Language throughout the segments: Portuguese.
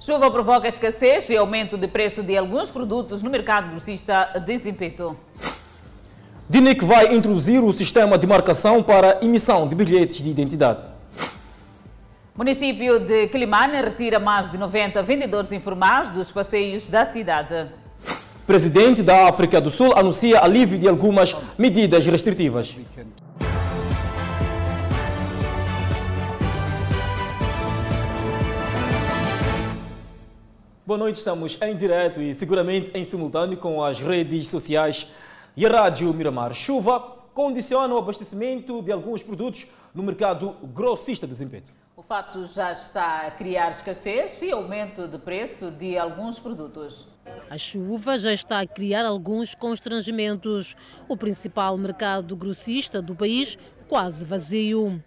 Chuva provoca escassez e aumento de preço de alguns produtos no mercado grossista de Zimpeto. DINIC vai introduzir o sistema de marcação para emissão de bilhetes de identidade. Município de Quilimane retira mais de 90 vendedores informais dos passeios da cidade. Presidente da África do Sul anuncia alívio de algumas medidas restritivas. Boa noite, estamos em direto e seguramente em simultâneo com as redes sociais e a Rádio Miramar. Chuva condiciona o abastecimento de alguns produtos no mercado grossista de Zimpeto. O facto já está a criar escassez e aumento de preço de alguns produtos. A chuva já está a criar alguns constrangimentos. O principal mercado grossista do país quase vazio.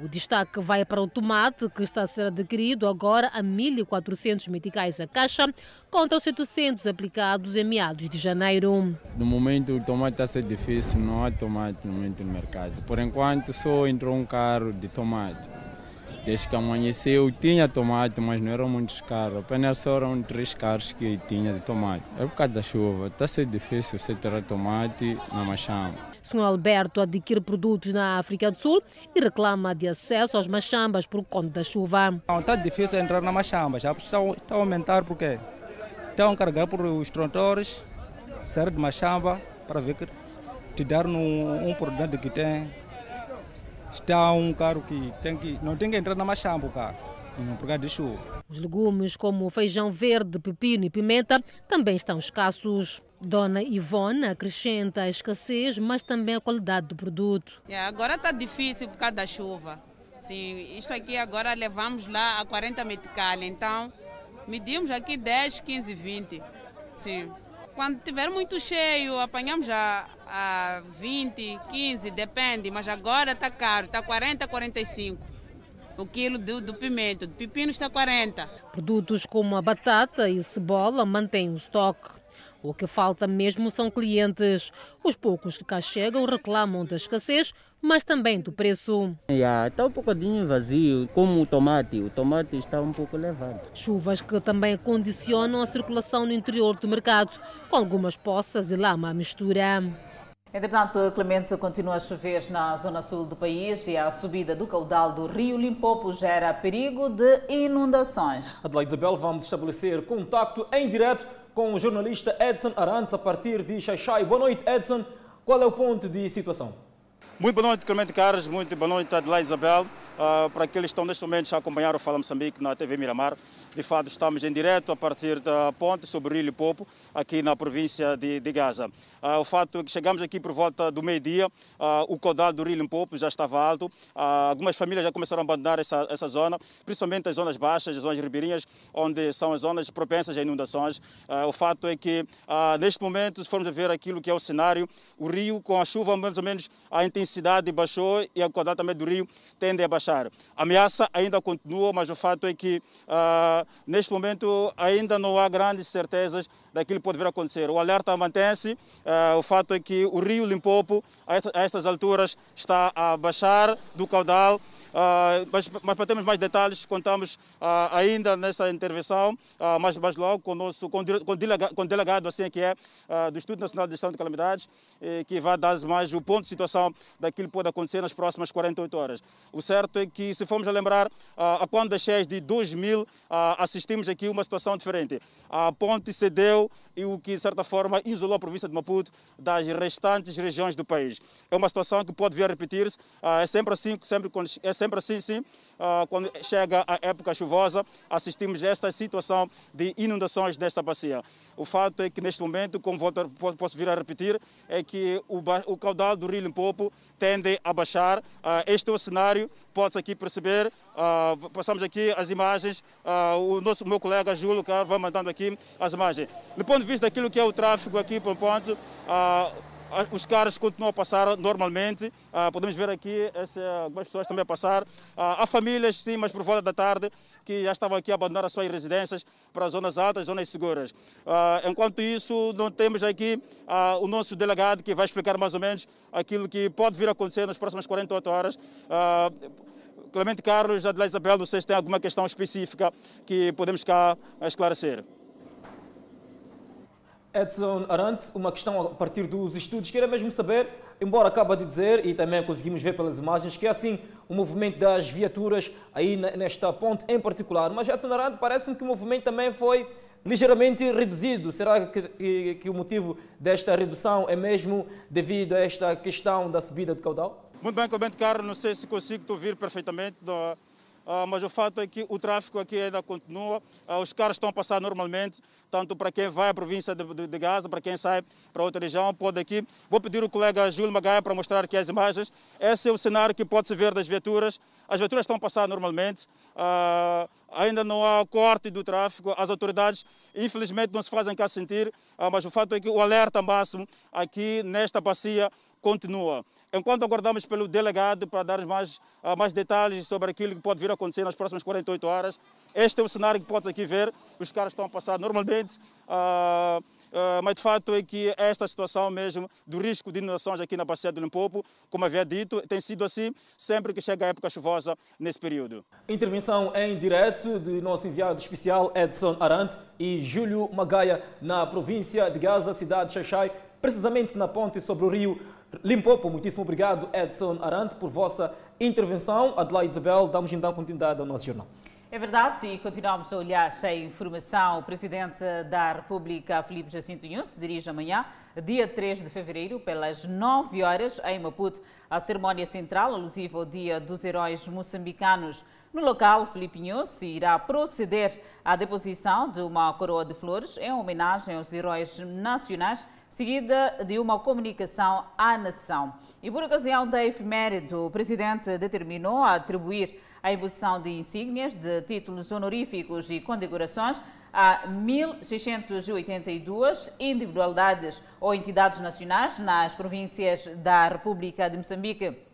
O destaque vai para o tomate, que está a ser adquirido agora a 1.400 meticais a caixa, contra os 700 aplicados em meados de janeiro. No momento o tomate está a ser difícil, não há tomate no momento no mercado. Por enquanto só entrou um carro de tomate. Desde que amanheceu tinha tomate, mas não eram muitos carros. Apenas eram três carros que tinha de tomate. É por causa da chuva, está a ser difícil você ter tomate na machamba. Sr. Alberto adquire produtos na África do Sul e reclama de acesso aos machambas por conta da chuva. Não, está difícil entrar na machamba, já está, está a aumentar porque estão a carregar por os trontores, sair de machamba para ver que te dar um, um produto que tem. Está um carro que, tem que não tem que entrar na machamba o carro, por causa de chuva. Os legumes como feijão verde, pepino e pimenta também estão escassos. Dona Ivone acrescenta a escassez, mas também a qualidade do produto. Yeah, agora está difícil por causa da chuva. Sim, isso aqui agora levamos lá a 40 metical, então medimos aqui 10, 15, 20. Sim. Quando tiver muito cheio, apanhamos a, a 20, 15, depende, mas agora está caro, está 40, 45 o quilo do, do pimento. Do pepino está 40. Produtos como a batata e cebola mantêm o estoque. O que falta mesmo são clientes. Os poucos que cá chegam reclamam da escassez, mas também do preço. Yeah, está um bocadinho vazio, como o tomate. O tomate está um pouco elevado. Chuvas que também condicionam a circulação no interior do mercado, com algumas poças e lama à mistura. Entretanto, Clemente continua a chover na zona sul do país e a subida do caudal do rio Limpopo gera perigo de inundações. Adelaide Isabel, vamos estabelecer contacto em direto com o jornalista Edson Arantes a partir de Xaixai. Boa noite, Edson. Qual é o ponto de situação? Muito boa noite, Clemente Carlos. Muito boa noite, Adelaide Isabel. Uh, para aqueles que estão neste momento a acompanhar o Fala Moçambique na TV Miramar, de fato estamos em direto a partir da ponte sobre o Rio Limpopo, aqui na província de, de Gaza. Uh, o fato é que chegamos aqui por volta do meio-dia, uh, o caudal do Rio Limpopo já estava alto, algumas famílias já começaram a abandonar essa, essa zona, principalmente as zonas baixas, as zonas ribeirinhas, onde são as zonas propensas a inundações. o fato é que neste momento, se formos ver aquilo que é o cenário, o rio com a chuva mais ou menos a intensidade baixou e a caudal também do rio tende a baixar. A ameaça ainda continua, mas o fato é que neste momento ainda não há grandes certezas daquilo que pode vir a acontecer. O alerta mantém-se, uh, o fato é que o rio Limpopo, a estas alturas, está a baixar do caudal Uh, mas, mas, para termos mais detalhes, contamos uh, ainda nessa intervenção, uh, mais, mais logo, com o nosso com, com, delegado, com delegado assim que é, do Instituto Nacional de Gestão de Calamidades, que vai dar mais o ponto de situação daquilo que pode acontecer nas próximas 48 horas. O certo é que, se formos a lembrar, a quando das de 2000, assistimos aqui uma situação diferente. A ponte cedeu e o que, de certa forma, isolou a província de Maputo das restantes regiões do país. É uma situação que pode vir a repetir-se, é sempre assim, sempre é sempre assim, sim. Uh, quando chega a época chuvosa, assistimos a esta situação de inundações desta bacia. O fato é que, neste momento, como posso vir a repetir, é que o, o caudal do Rio Limpopo tende a baixar. Uh, este é o cenário, pode-se aqui perceber. Uh, passamos aqui as imagens. o nosso meu colega Júlio vai mandando aqui as imagens. Do ponto de vista daquilo que é o tráfego aqui para o ponto, os carros continuam a passar normalmente. Ah, podemos ver aqui essa, algumas pessoas também a passar. Ah, há famílias, sim, mas por volta da tarde, que já estavam aqui a abandonar as suas residências para zonas altas, zonas seguras. enquanto isso, não temos aqui o nosso delegado que vai explicar mais ou menos aquilo que pode vir a acontecer nas próximas 48 horas Clemente Carlos, Adelaide Isabel, vocês têm alguma questão específica que podemos cá esclarecer? Edson Arante, uma questão a partir dos estudos, queria mesmo saber, embora acaba de dizer, e também conseguimos ver pelas imagens, que é assim o movimento das viaturas aí nesta ponte em particular. Mas Edson Arante, parece-me que o movimento também foi ligeiramente reduzido. Será que, que, que, o motivo desta redução é mesmo devido a esta questão da subida do caudal? Muito bem, Clemente Carlos, não sei se consigo te ouvir perfeitamente. Mas o fato é que o tráfego aqui ainda continua, uh, os carros estão a passar normalmente, tanto para quem vai à província de, de, de, Gaza, para quem sai para outra região, pode aqui. Vou pedir ao colega Júlio Magaia para mostrar aqui as imagens. Esse é o cenário que pode-se ver das viaturas. As viaturas estão a passar normalmente, uh, ainda não há corte do tráfego, as autoridades infelizmente não se fazem cá sentir, mas o fato é que o alerta máximo aqui nesta bacia continua. Enquanto aguardamos pelo delegado para dar mais, uh, mais detalhes sobre aquilo que pode vir a acontecer nas próximas 48 horas, este é o cenário que pode aqui ver. Os carros estão a passar normalmente. Uh, Uh, mas de fato é que esta situação mesmo do risco de inundações aqui na Bacia do Limpopo, como havia dito, tem sido assim sempre que chega a época chuvosa nesse período. Intervenção em direto de nosso enviado especial Edson Arante e Júlio Magaia na província de Gaza, cidade de Xaxai, precisamente na ponte sobre o rio Limpopo, muitíssimo obrigado, Edson Arante, por vossa intervenção. Adelaide Isabel, damos então continuidade ao nosso jornal. É verdade, e continuamos a olhar a informação. O Presidente da República, Filipe Jacinto Nunes, se dirige amanhã, dia 3 de fevereiro, pelas 9 horas, em Maputo, à cerimónia central alusiva ao Dia dos Heróis Moçambicanos. No local, Filipe Nunes irá proceder à deposição de uma coroa de flores em homenagem aos heróis nacionais seguida de uma comunicação à nação. E por ocasião da efeméride, o presidente determinou atribuir a imposição de insígnias, de títulos honoríficos e condecorações a 1.682 individualidades ou entidades nacionais nas províncias da República de Moçambique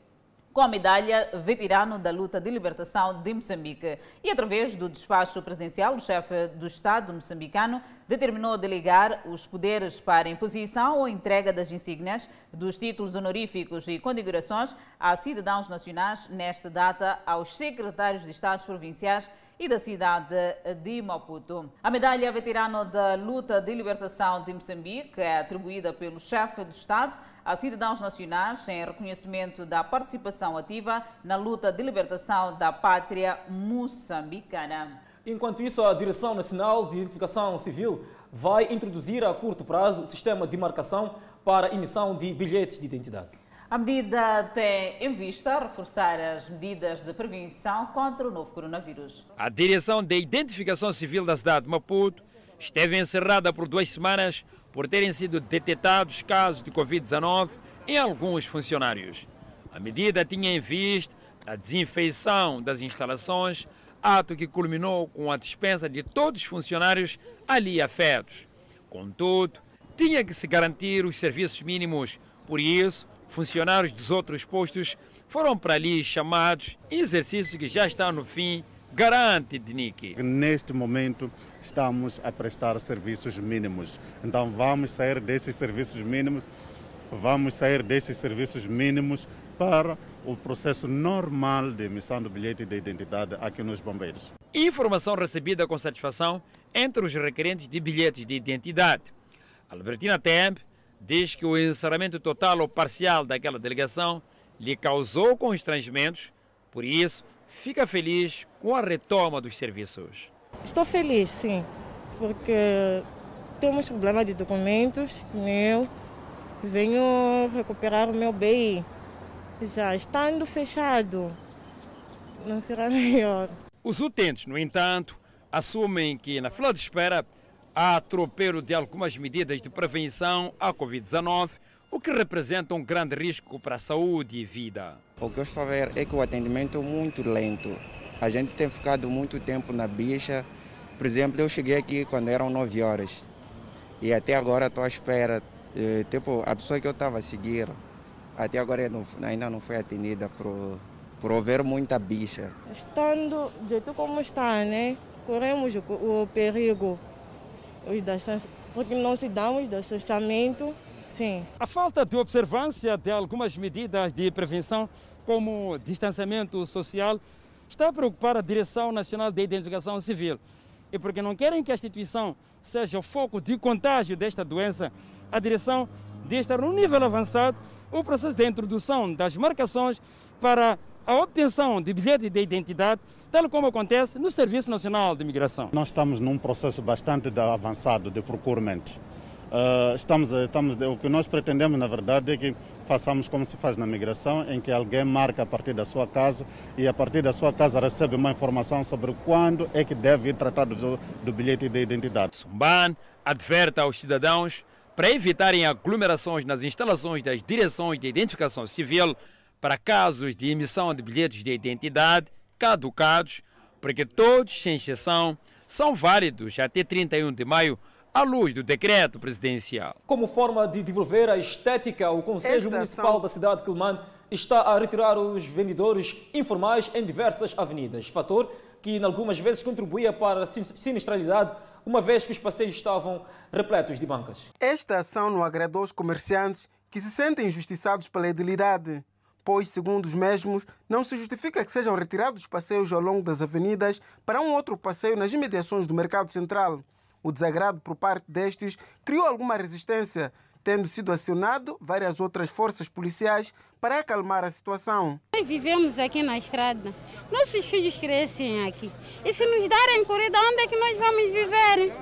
com a medalha Veterano da Luta de Libertação de Moçambique. E através do despacho presidencial, o chefe do Estado moçambicano determinou delegar os poderes para imposição ou entrega das insígnias, dos títulos honoríficos e condecorações a cidadãos nacionais nesta data aos secretários de Estados provinciais e da cidade de Maputo. A medalha veterano da luta de libertação de Moçambique é atribuída pelo chefe do Estado a cidadãos nacionais em reconhecimento da participação ativa na luta de libertação da pátria moçambicana. Enquanto isso, a Direção Nacional de Identificação Civil vai introduzir a curto prazo o sistema de marcação para emissão de bilhetes de identidade. A medida tem em vista reforçar as medidas de prevenção contra o novo coronavírus. A Direção de Identificação Civil da cidade de Maputo esteve encerrada por duas semanas por terem sido detectados casos de Covid-19 em alguns funcionários. A medida tinha em vista a desinfeição das instalações, ato que culminou com a dispensa de todos os funcionários ali afetos. Contudo, tinha que se garantir os serviços mínimos, por isso, funcionários dos outros postos foram para ali chamados, exercício que já está no fim, garante DNIC. Neste momento estamos a prestar serviços mínimos, então vamos sair desses serviços mínimos, vamos sair desses serviços mínimos para o processo normal de emissão do bilhete de identidade aqui nos bombeiros. Informação recebida com satisfação entre os requerentes de bilhetes de identidade. Albertina Temp diz que o encerramento total ou parcial daquela delegação lhe causou constrangimentos, por isso fica feliz com a retoma dos serviços. Estou feliz, sim, porque temos problema de documentos, eu venho recuperar o meu BI. Já estando fechado, não será melhor. Os utentes, no entanto, assumem que na fila de espera há atropelo de algumas medidas de prevenção à Covid-19, o que representa um grande risco para a saúde e vida. O que eu estou a ver é que o atendimento é muito lento. A gente tem ficado muito tempo na bicha. Por exemplo, eu cheguei aqui quando eram 9 horas e até agora estou à espera. Eh, tipo, a pessoa que eu estava a seguir até agora ainda não foi atendida por, por haver muita bicha. Estando do jeito como está, né? Corremos o, o perigo porque não se dá o distanciamento, sim. A falta de observância de algumas medidas de prevenção, como distanciamento social, está a preocupar a Direção Nacional de Identificação Civil. E porque não querem que a instituição seja o foco de contágio desta doença, a direção de estar no nível avançado o processo de introdução das marcações para a obtenção de bilhete de identidade, tal como acontece no Serviço Nacional de Imigração. Nós estamos num processo bastante avançado de procurement. Uh, estamos, estamos, o que nós pretendemos, na verdade, é que façamos como se faz na migração, em que alguém marca a partir da sua casa e a partir da sua casa recebe uma informação sobre quando é que deve ir tratar do, do bilhete de identidade. Sumban adverte aos cidadãos para evitarem aglomerações nas instalações das direções de identificação civil para casos de emissão de bilhetes de identidade caducados, porque todos, sem exceção, são válidos até 31 de maio à luz do decreto presidencial. Como forma de desenvolver a estética, o Conselho Municipal da cidade de Quelimane está a retirar os vendedores informais em diversas avenidas, fator que, em algumas vezes, contribuía para a sinistralidade, uma vez que os passeios estavam repletos de bancas. Esta ação não agradou os comerciantes que se sentem injustiçados pela edilidade, pois, segundo os mesmos, não se justifica que sejam retirados os passeios ao longo das avenidas para um outro passeio nas imediações do Mercado Central. O desagrado por parte destes criou alguma resistência, tendo sido acionado várias outras forças policiais para acalmar a situação. Nós vivemos aqui na estrada, nossos filhos crescem aqui. E se nos darem corrida, onde é que nós vamos viver?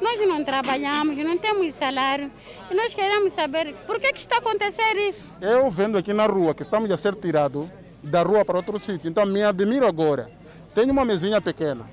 Nós não trabalhamos, não temos salário. E nós queremos saber por que, que está acontecendo isso. Eu vendo aqui na rua que estamos a ser tirados da rua para outro sítio, então me admiro agora. Tenho uma mesinha pequena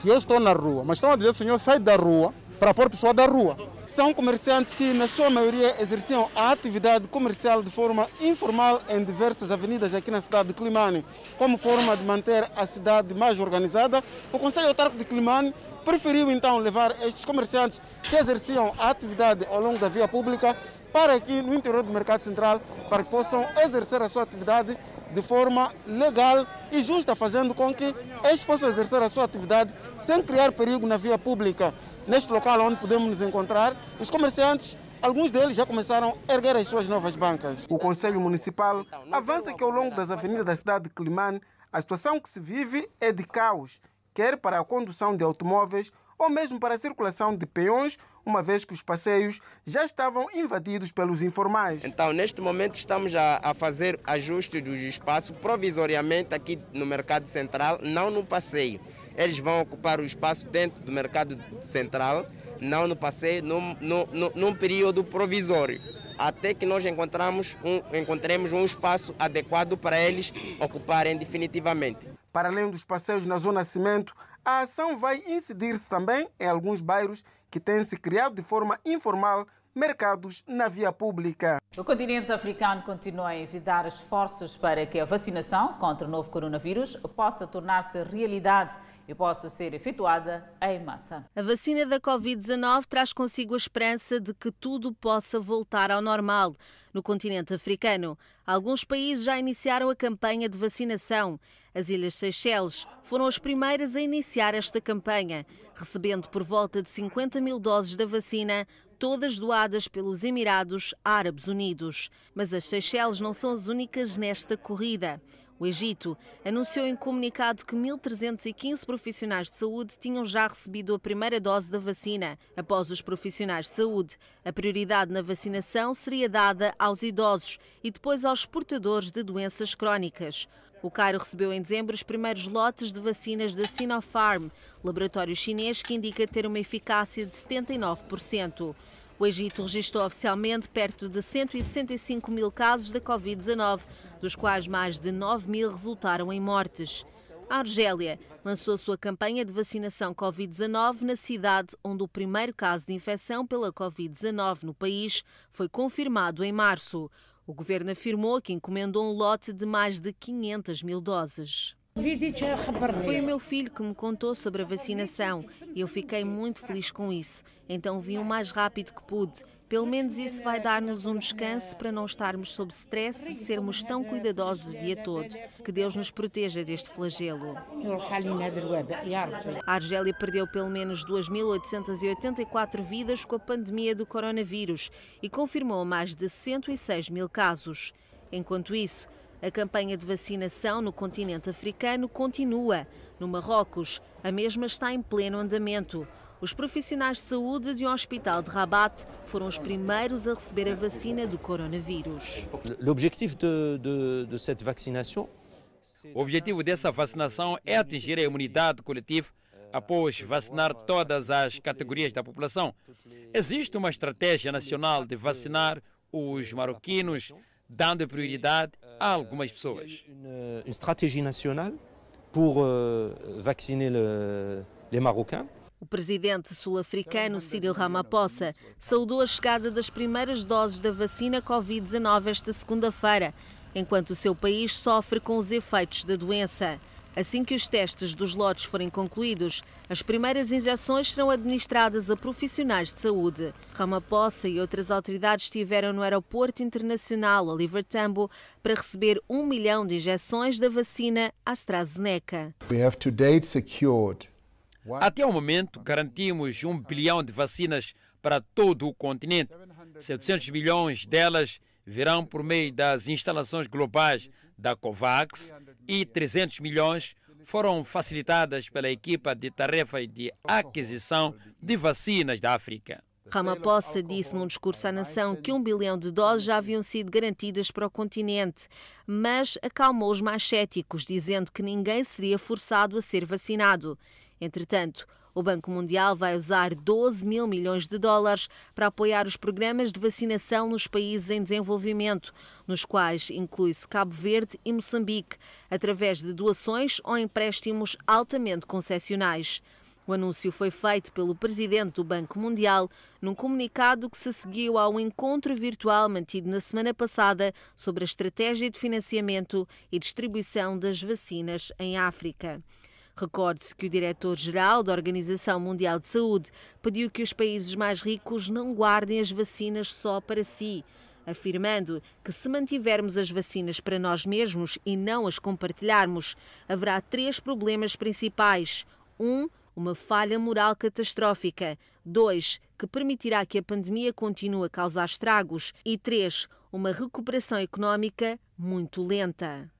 que eu estou na rua, mas estão a dizer, senhor, sai da rua para pôr pessoa da rua. São comerciantes que, na sua maioria, exerciam a atividade comercial de forma informal em diversas avenidas aqui na cidade de Climane. Como forma de manter a cidade mais organizada, o Conselho Autárquico de Climane preferiu então levar estes comerciantes que exerciam a atividade ao longo da via pública para aqui no interior do Mercado Central, para que possam exercer a sua atividade de forma legal e justa, fazendo com que eles possam exercer a sua atividade sem criar perigo na via pública. Neste local onde podemos nos encontrar, os comerciantes Alguns deles já começaram a erguer as suas novas bancas. O Conselho Municipal avança que ao longo das avenidas da cidade de Climane, a situação que se vive é de caos, quer para a condução de automóveis ou mesmo para a circulação de peões, uma vez que os passeios já estavam invadidos pelos informais. Então, neste momento, estamos a, a fazer ajuste do espaço provisoriamente aqui no Mercado Central, não no passeio. Eles vão ocupar o espaço dentro do Mercado Central, não no passeio, num, num, num período provisório até que nós encontramos um, encontremos um espaço adequado para eles ocuparem definitivamente. Para além dos passeios na Zona Cimento, a ação vai incidir-se também em alguns bairros que têm se criado de forma informal mercados na via pública. O continente africano continua a envidar esforços para que a vacinação contra o novo coronavírus possa tornar-se realidade e possa ser efetuada em massa. A vacina da Covid-19 traz consigo a esperança de que tudo possa voltar ao normal. No continente africano, alguns países já iniciaram a campanha de vacinação. As Ilhas Seychelles foram as primeiras a iniciar esta campanha, recebendo por volta de 50 mil doses da vacina, todas doadas pelos Emirados Árabes Unidos. Mas as Seychelles não são as únicas nesta corrida. O Egito anunciou em comunicado que 1.315 profissionais de saúde tinham já recebido a primeira dose da vacina. Após os profissionais de saúde, a prioridade na vacinação seria dada aos idosos e depois aos portadores de doenças crónicas. O Cairo recebeu em dezembro os primeiros lotes de vacinas da Sinopharm, laboratório chinês que indica ter uma eficácia de 79%. O Egito registrou oficialmente perto de 165 mil casos da Covid-19, dos quais mais de 9 mil resultaram em mortes. A Argélia lançou sua campanha de vacinação Covid-19 na cidade onde o primeiro caso de infecção pela Covid-19 no país foi confirmado em março. O governo afirmou que encomendou um lote de mais de 500 mil doses. Foi o meu filho que me contou sobre a vacinação e eu fiquei muito feliz com isso. Então vim o mais rápido que pude. Pelo menos isso vai dar-nos um descanso para não estarmos sob stress de sermos tão cuidadosos o dia todo. Que Deus nos proteja deste flagelo. A Argélia perdeu pelo menos 2.884 vidas com a pandemia do coronavírus e confirmou mais de 106 mil casos. Enquanto isso, A campanha de vacinação no continente africano continua. No Marrocos, a mesma está em pleno andamento. Os profissionais de saúde de um hospital de Rabat foram os primeiros a receber a vacina do coronavírus. L'objectif de, de, de cette vaccination O objetivo dessa vacinação é atingir a imunidade coletiva após vacinar todas as categorias da população. Existe uma estratégia nacional de vacinar os marroquinos, dando prioridade a algumas pessoas. une, une stratégie nationale pour euh, vacciner le- les Marocains. O presidente sul-africano Cyril Ramaphosa saudou a chegada das primeiras doses da vacina Covid-19 esta segunda-feira, enquanto o seu país sofre com os efeitos da doença. Assim que os testes dos lotes forem concluídos, as primeiras injeções serão administradas a profissionais de saúde. Ramaphosa e outras autoridades estiveram no aeroporto internacional Oliver Tambo para receber um milhão de injeções da vacina AstraZeneca. We have to date secured Até o momento, garantimos um bilhão de vacinas para todo o continente. 700 milhões delas virão por meio das instalações globais da COVAX e 300 milhões foram facilitadas pela equipa de tarefas de aquisição de vacinas da África. Ramaphosa disse num discurso à nação que um bilhão de doses já haviam sido garantidas para o continente, mas acalmou os mais céticos, dizendo que ninguém seria forçado a ser vacinado. Entretanto, o Banco Mundial vai usar 12 mil milhões de dólares para apoiar os programas de vacinação nos países em desenvolvimento, nos quais inclui-se Cabo Verde e Moçambique, através de doações ou empréstimos altamente concessionais. O anúncio foi feito pelo presidente do Banco Mundial num comunicado que se seguiu ao encontro virtual mantido na semana passada sobre a estratégia de financiamento e distribuição das vacinas em África. Recorde-se que o diretor-geral da Organização Mundial de Saúde pediu que os países mais ricos não guardem as vacinas só para si, afirmando que se mantivermos as vacinas para nós mesmos e não as compartilharmos, haverá três problemas principais. Um, uma falha moral catastrófica. Dois, que permitirá que a pandemia continue a causar estragos. E três, uma recuperação económica muito lenta.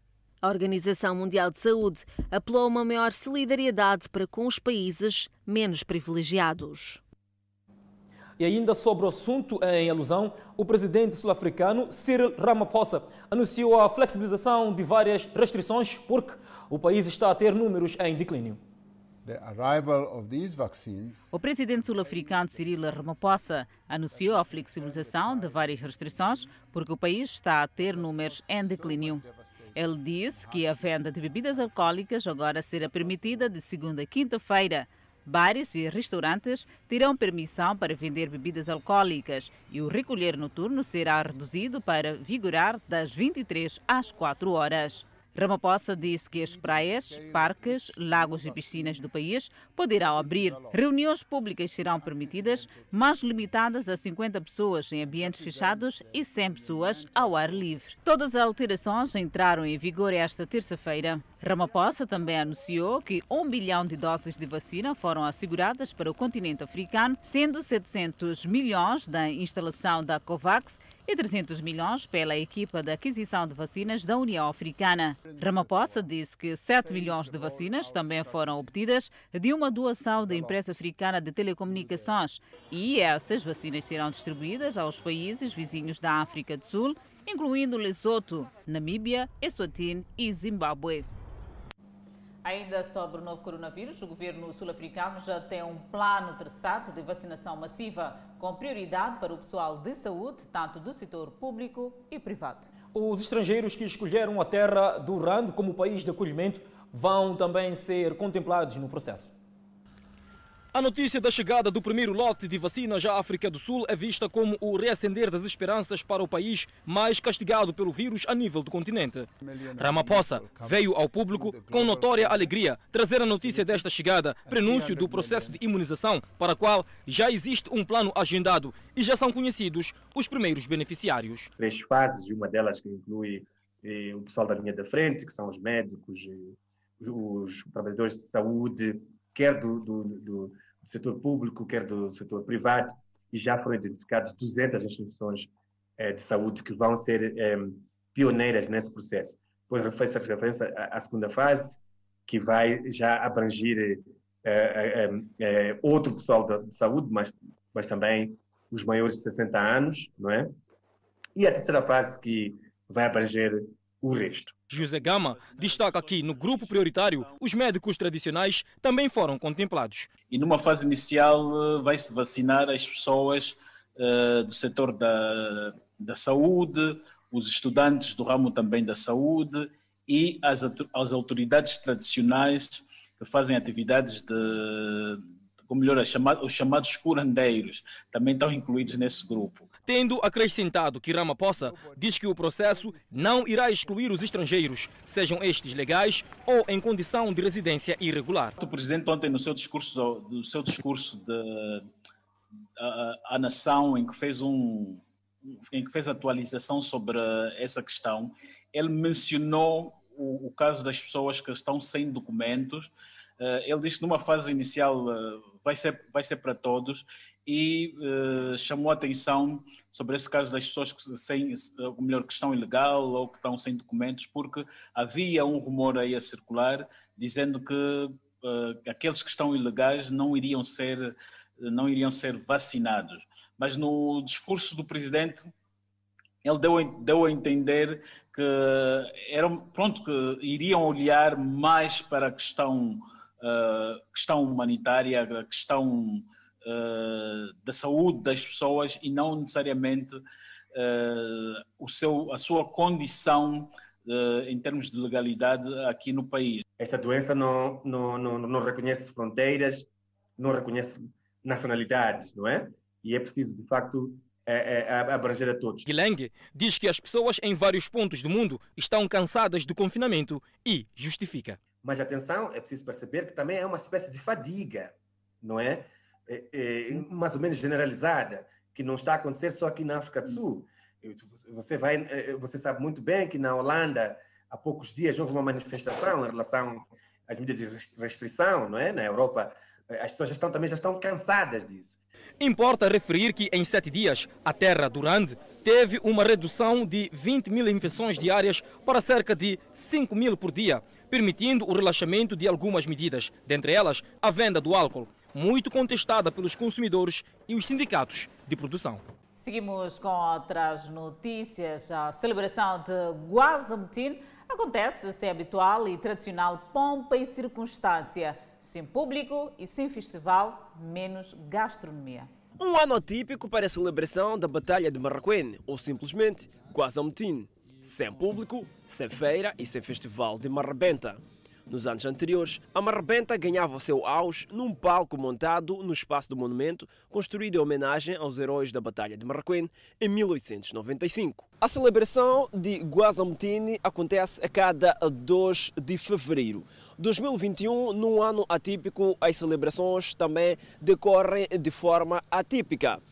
A Organização Mundial de Saúde apelou a uma maior solidariedade para com os países menos privilegiados. E ainda sobre o assunto em alusão, o presidente sul-africano Cyril Ramaphosa anunciou a flexibilização de várias restrições porque o país está a ter números em declínio. O presidente sul-africano Cyril Ramaphosa anunciou a flexibilização de várias restrições porque o país está a ter números em declínio. Ele disse que a venda de bebidas alcoólicas agora será permitida de segunda a quinta-feira. Bares e restaurantes terão permissão para vender bebidas alcoólicas e o recolher noturno será reduzido para vigorar das 23 às 4 horas. Ramaphosa disse que as praias, parques, lagos e piscinas do país poderão abrir. Reuniões públicas serão permitidas, mas limitadas a 50 pessoas em ambientes fechados e 100 pessoas ao ar livre. Todas as alterações entraram em vigor esta terça-feira. Ramaphosa também anunciou que um bilhão de doses de vacina foram asseguradas para o continente africano, sendo 700 milhões da instalação da COVAX e 300 milhões pela equipa de aquisição de vacinas da União Africana. Ramaphosa disse que 7 milhões de vacinas também foram obtidas de uma doação da empresa africana de telecomunicações e essas vacinas serão distribuídas aos países vizinhos da África do Sul, incluindo Lesoto, Namíbia, Eswatini e Zimbábue. Ainda sobre o novo coronavírus, o governo sul-africano já tem um plano traçado de vacinação massiva, com prioridade para o pessoal de saúde, tanto do setor público e privado. Os estrangeiros que escolheram a terra do RAND como país de acolhimento vão também ser contemplados no processo. A notícia da chegada do primeiro lote de vacinas à África do Sul é vista como o reacender das esperanças para o país mais castigado pelo vírus a nível do continente. Ramaphosa veio ao público com notória alegria trazer a notícia desta chegada, prenúncio do processo de imunização, para o qual já existe um plano agendado e já são conhecidos os primeiros beneficiários. Três fases, uma delas que inclui eh, o pessoal da linha da frente, que são os médicos, eh, os trabalhadores de saúde, quer do, do, do do setor público, quer do setor privado, e já foram identificadas 200 instituições eh, de saúde que vão ser eh, pioneiras nesse processo. depois fez referência à, à segunda fase, que vai já abranger eh, outro pessoal de, de, saúde, mas, mas também os maiores de 60 anos, não é? E a terceira fase que vai abranger o resto. José Gama destaca que no grupo prioritário os médicos tradicionais também foram contemplados. E numa fase inicial vai-se vacinar as pessoas uh, do setor da, da saúde, os estudantes do ramo também da saúde e as, as autoridades tradicionais que fazem atividades de, como melhor, os chamados curandeiros, também estão incluídos nesse grupo. Tendo acrescentado que Ramaphosa diz que o processo não irá excluir os estrangeiros, sejam estes legais ou em condição de residência irregular. O presidente ontem no seu discurso, no seu discurso de, a, a nação, em que fez um, em que fez atualização sobre essa questão, ele mencionou o, o caso das pessoas que estão sem documentos. Uh, ele disse que numa fase inicial uh, vai, ser, vai ser para todos e uh, chamou a atenção sobre esse caso das pessoas que, sem, ou melhor, que estão ilegal ou que estão sem documentos, porque havia um rumor aí a circular dizendo que aqueles que estão ilegais não iriam ser, não iriam ser vacinados. Mas no discurso do presidente ele deu, deu a entender que eram pronto que iriam olhar mais para a questão uh, questão humanitária, a questão uh, da saúde das pessoas e não necessariamente uh, o seu a sua condição em termos de legalidade aqui no país. Esta doença não, não, não, não reconhece fronteiras, não reconhece nacionalidades, não é? e é preciso, de facto, é, é, abranger a todos. Guilherme diz que as pessoas em vários pontos do mundo estão cansadas do confinamento e justifica. Mas atenção, é preciso perceber que também é uma espécie de fadiga, não é? É, é mais ou menos generalizada, que não está a acontecer só aqui na África do Sul. Você, vai, é, você sabe muito bem que na Holanda, há poucos dias, houve uma manifestação em relação às medidas de restrição, não é? Na Europa, as pessoas já estão, também já estão cansadas disso. Importa referir que em sete dias, a terra do Rand teve uma redução de 20 mil infecções diárias para cerca de 5 mil por dia, permitindo o relaxamento de algumas medidas, dentre elas a venda do álcool, muito contestada pelos consumidores e os sindicatos de produção. Seguimos com outras notícias. A celebração de Guazamutin acontece, se é habitual e tradicional, pompa e circunstância sem público e sem festival, menos gastronomia. Um ano atípico para a celebração da Batalha de Marraquém, ou simplesmente Guazamutin. Sem público, sem feira e sem festival de Marrabenta. Nos anos anteriores, a Marrebenta ganhava o seu auge num palco montado no espaço do monumento, construído em homenagem aos heróis da Batalha de Marraquém em 1895. A celebração de Guazamtini acontece a cada 2 de fevereiro. 2021, num ano atípico, as celebrações também decorrem de forma atípica.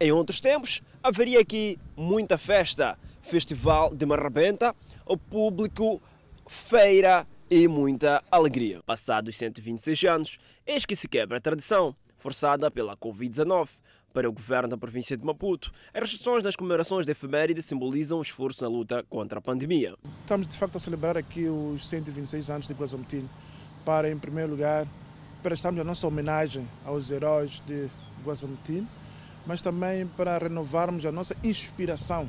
Em outros tempos, haveria aqui muita festa, festival de Marrebenta, o público, feira e muita alegria. Passados 126 anos, eis que se quebra a tradição, forçada pela Covid-19. Para o governo da província de Maputo, as restrições nas comemorações da efeméride simbolizam o esforço na luta contra a pandemia. Estamos de facto a celebrar aqui os 126 anos de Guazamutin para, em primeiro lugar, prestarmos a nossa homenagem aos heróis de Guazamutin, mas também para renovarmos a nossa inspiração,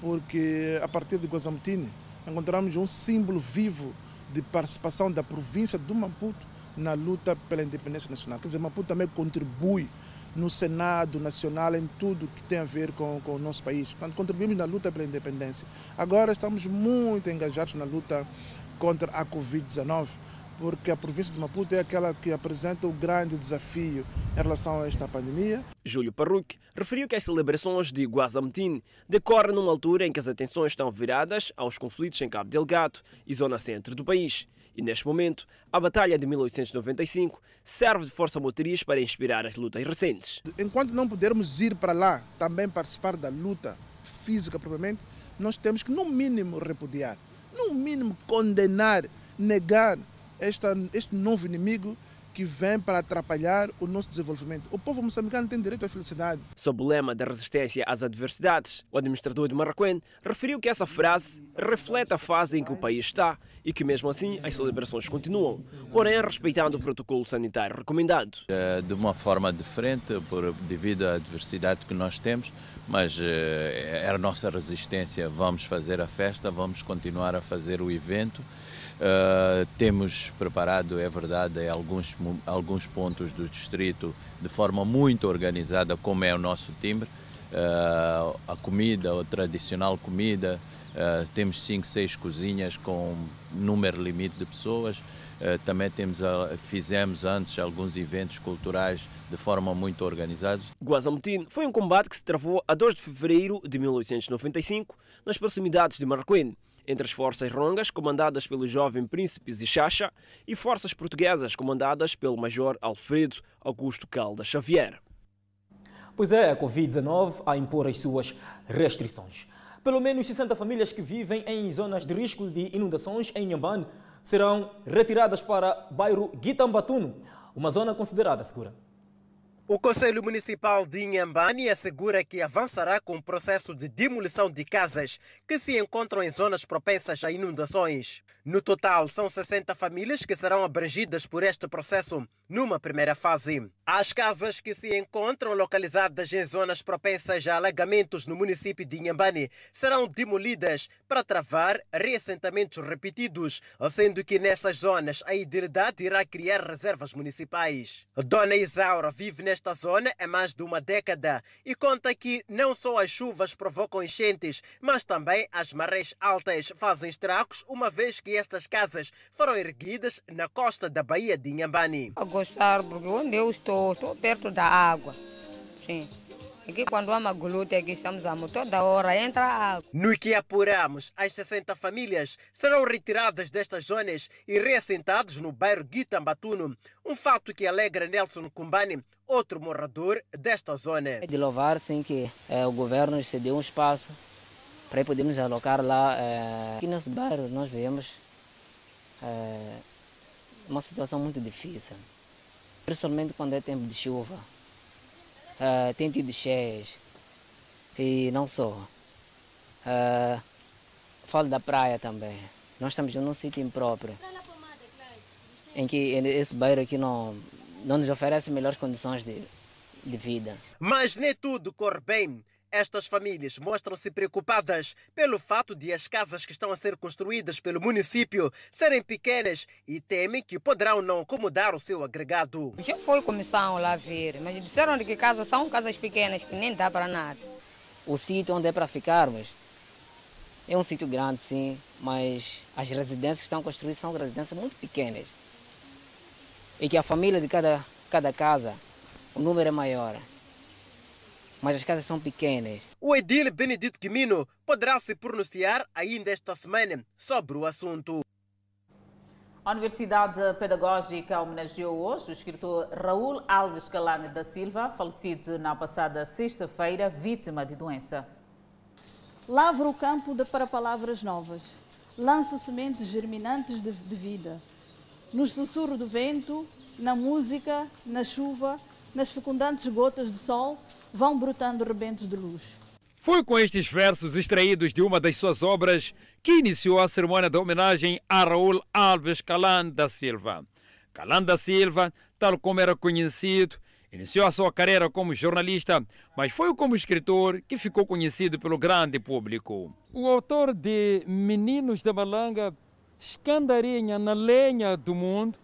porque a partir de Guazamutin encontramos um símbolo vivo de participação da província do Maputo na luta pela independência nacional. Quer dizer, Maputo também contribui no Senado Nacional em tudo que tem a ver com, com o nosso país. Portanto, contribuímos na luta pela independência. Agora estamos muito engajados na luta contra a Covid-19 porque a província de Maputo é aquela que apresenta o grande desafio em relação a esta pandemia. Júlio Parruque referiu que as celebrações de Guazamutin decorrem numa altura em que as atenções estão viradas aos conflitos em Cabo Delgado e zona centro do país. E neste momento, a Batalha de 1895 serve de força motriz para inspirar as lutas recentes. Enquanto não pudermos ir para lá também participar da luta física propriamente, nós temos que, no mínimo, repudiar, no mínimo, condenar, negar esta, este novo inimigo que vêm para atrapalhar o nosso desenvolvimento. O povo moçambicano tem direito à felicidade. Sob o lema da resistência às adversidades, o administrador de Marraquém referiu que essa frase reflete a fase em que o país está e que, mesmo assim, as celebrações continuam, porém respeitando o protocolo sanitário recomendado. De uma forma diferente, por, devido à diversidade que nós temos, mas é a nossa resistência. Vamos fazer a festa, vamos continuar a fazer o evento. Uh, temos preparado, é verdade, alguns, alguns pontos do distrito de forma muito organizada, como é o nosso timbre. Uh, a comida, a tradicional comida, uh, temos 5, 6 cozinhas com número limite de pessoas. também temos, fizemos antes alguns eventos culturais de forma muito organizada. Guazamutin foi um combate que se travou a 2 de fevereiro de 1895 nas proximidades de Marraquém entre as forças rongas, comandadas pelo jovem príncipe Zichacha, e forças portuguesas, comandadas pelo major Alfredo Augusto Calda Xavier. Pois é, a Covid-19 a impor as suas restrições. Pelo menos 60 famílias que vivem em zonas de risco de inundações em Nhambane serão retiradas para o bairro Guitambatuno, uma zona considerada segura. O Conselho Municipal de Inhambane assegura que avançará com o processo de demolição de casas que se encontram em zonas propensas a inundações. No total, são 60 famílias que serão abrangidas por este processo numa primeira fase. As casas que se encontram localizadas em zonas propensas a alagamentos no município de Inhambane serão demolidas para travar reassentamentos repetidos, sendo que nessas zonas a idilidade irá criar reservas municipais. Dona Isaura vive nesta zona há mais de uma década e conta que não só as chuvas provocam enchentes, mas também as marés altas fazem estragos, uma vez que estas casas foram erguidas na costa da Baía de Inhambane. A gostar, porque onde eu estou, estou perto da água. Sim. Aqui quando há uma glúte, aqui estamos a toda hora, entra água. No que apuramos, as 60 famílias serão retiradas destas zonas e reassentadas no bairro Guitambatuno, um fato que alegra Nelson Kumbani, outro morador desta zona. É de louvar, sim, que é, o governo nos cedeu um espaço para podermos alocar lá. É, aqui nesse bairro nós vemos é, uma situação muito difícil, principalmente quando é tempo de chuva. Uh, tem tido cheias e não só. Uh, falo da praia também. Nós estamos num sítio impróprio em que esse bairro aqui não, não nos oferece melhores condições de, de vida. Mas nem tudo corre bem. Estas famílias mostram-se preocupadas pelo fato de as casas que estão a ser construídas pelo município serem pequenas e temem que poderão não acomodar o seu agregado. Já foi comissão lá ver, mas disseram que casas são casas pequenas que nem dá para nada. O sítio onde é para ficarmos é um sítio grande, sim, mas as residências que estão construídas são residências muito pequenas. E que a família de cada, cada casa, o número é maior mas as casas são pequenas. O edil Benedito Quimino poderá se pronunciar ainda esta semana sobre o assunto. A Universidade Pedagógica homenageou hoje o escritor Raul Alves Calane da Silva, falecido na passada sexta-feira, vítima de doença. Lavro o campo de, para palavras novas, lanço sementes germinantes de, de vida. No sussurro do vento, na música, na chuva, nas fecundantes gotas de sol, vão brotando rebentos de luz. Foi com estes versos extraídos de uma das suas obras que iniciou a cerimônia de homenagem a Raul Alves Calan da Silva. Calan da Silva, tal como era conhecido, iniciou a sua carreira como jornalista, mas foi como escritor que ficou conhecido pelo grande público. O autor de Meninos da Malanga, Escandarinha na Lenha do Mundo,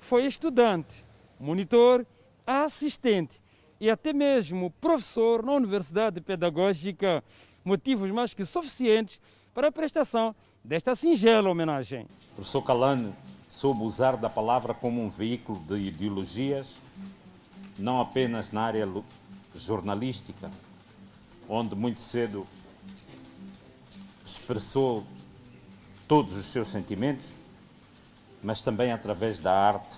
foi estudante, monitor, assistente e até mesmo professor na Universidade Pedagógica, motivos mais que suficientes para a prestação desta singela homenagem. Professor Calane soube usar da palavra como um veículo de ideologias, não apenas na área jornalística, onde muito cedo expressou todos os seus sentimentos, mas também através da arte,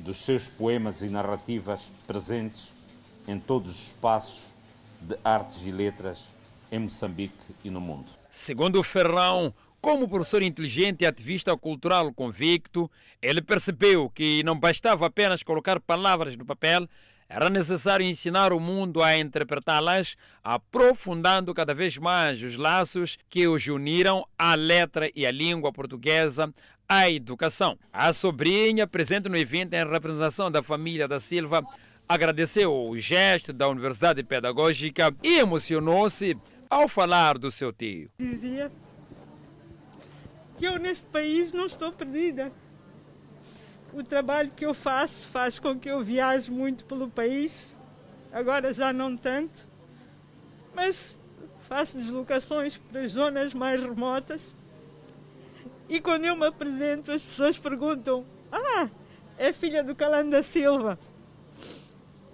dos seus poemas e narrativas presentes em todos os espaços de artes e letras em Moçambique e no mundo. Segundo Ferrão, Como professor inteligente e ativista cultural convicto, ele percebeu que não bastava apenas colocar palavras no papel, era necessário ensinar o mundo a interpretá-las, aprofundando cada vez mais os laços que os uniram à letra e à língua portuguesa, à educação. A sobrinha, presente no evento em representação da família da Silva, agradeceu o gesto da Universidade Pedagógica e emocionou-se ao falar do seu tio. Dizia que eu neste país não estou perdida. O trabalho que eu faço faz com que eu viaje muito pelo país, agora já não tanto, mas faço deslocações para as zonas mais remotas. E quando eu me apresento, as pessoas perguntam: Ah, é filha do Calando da Silva.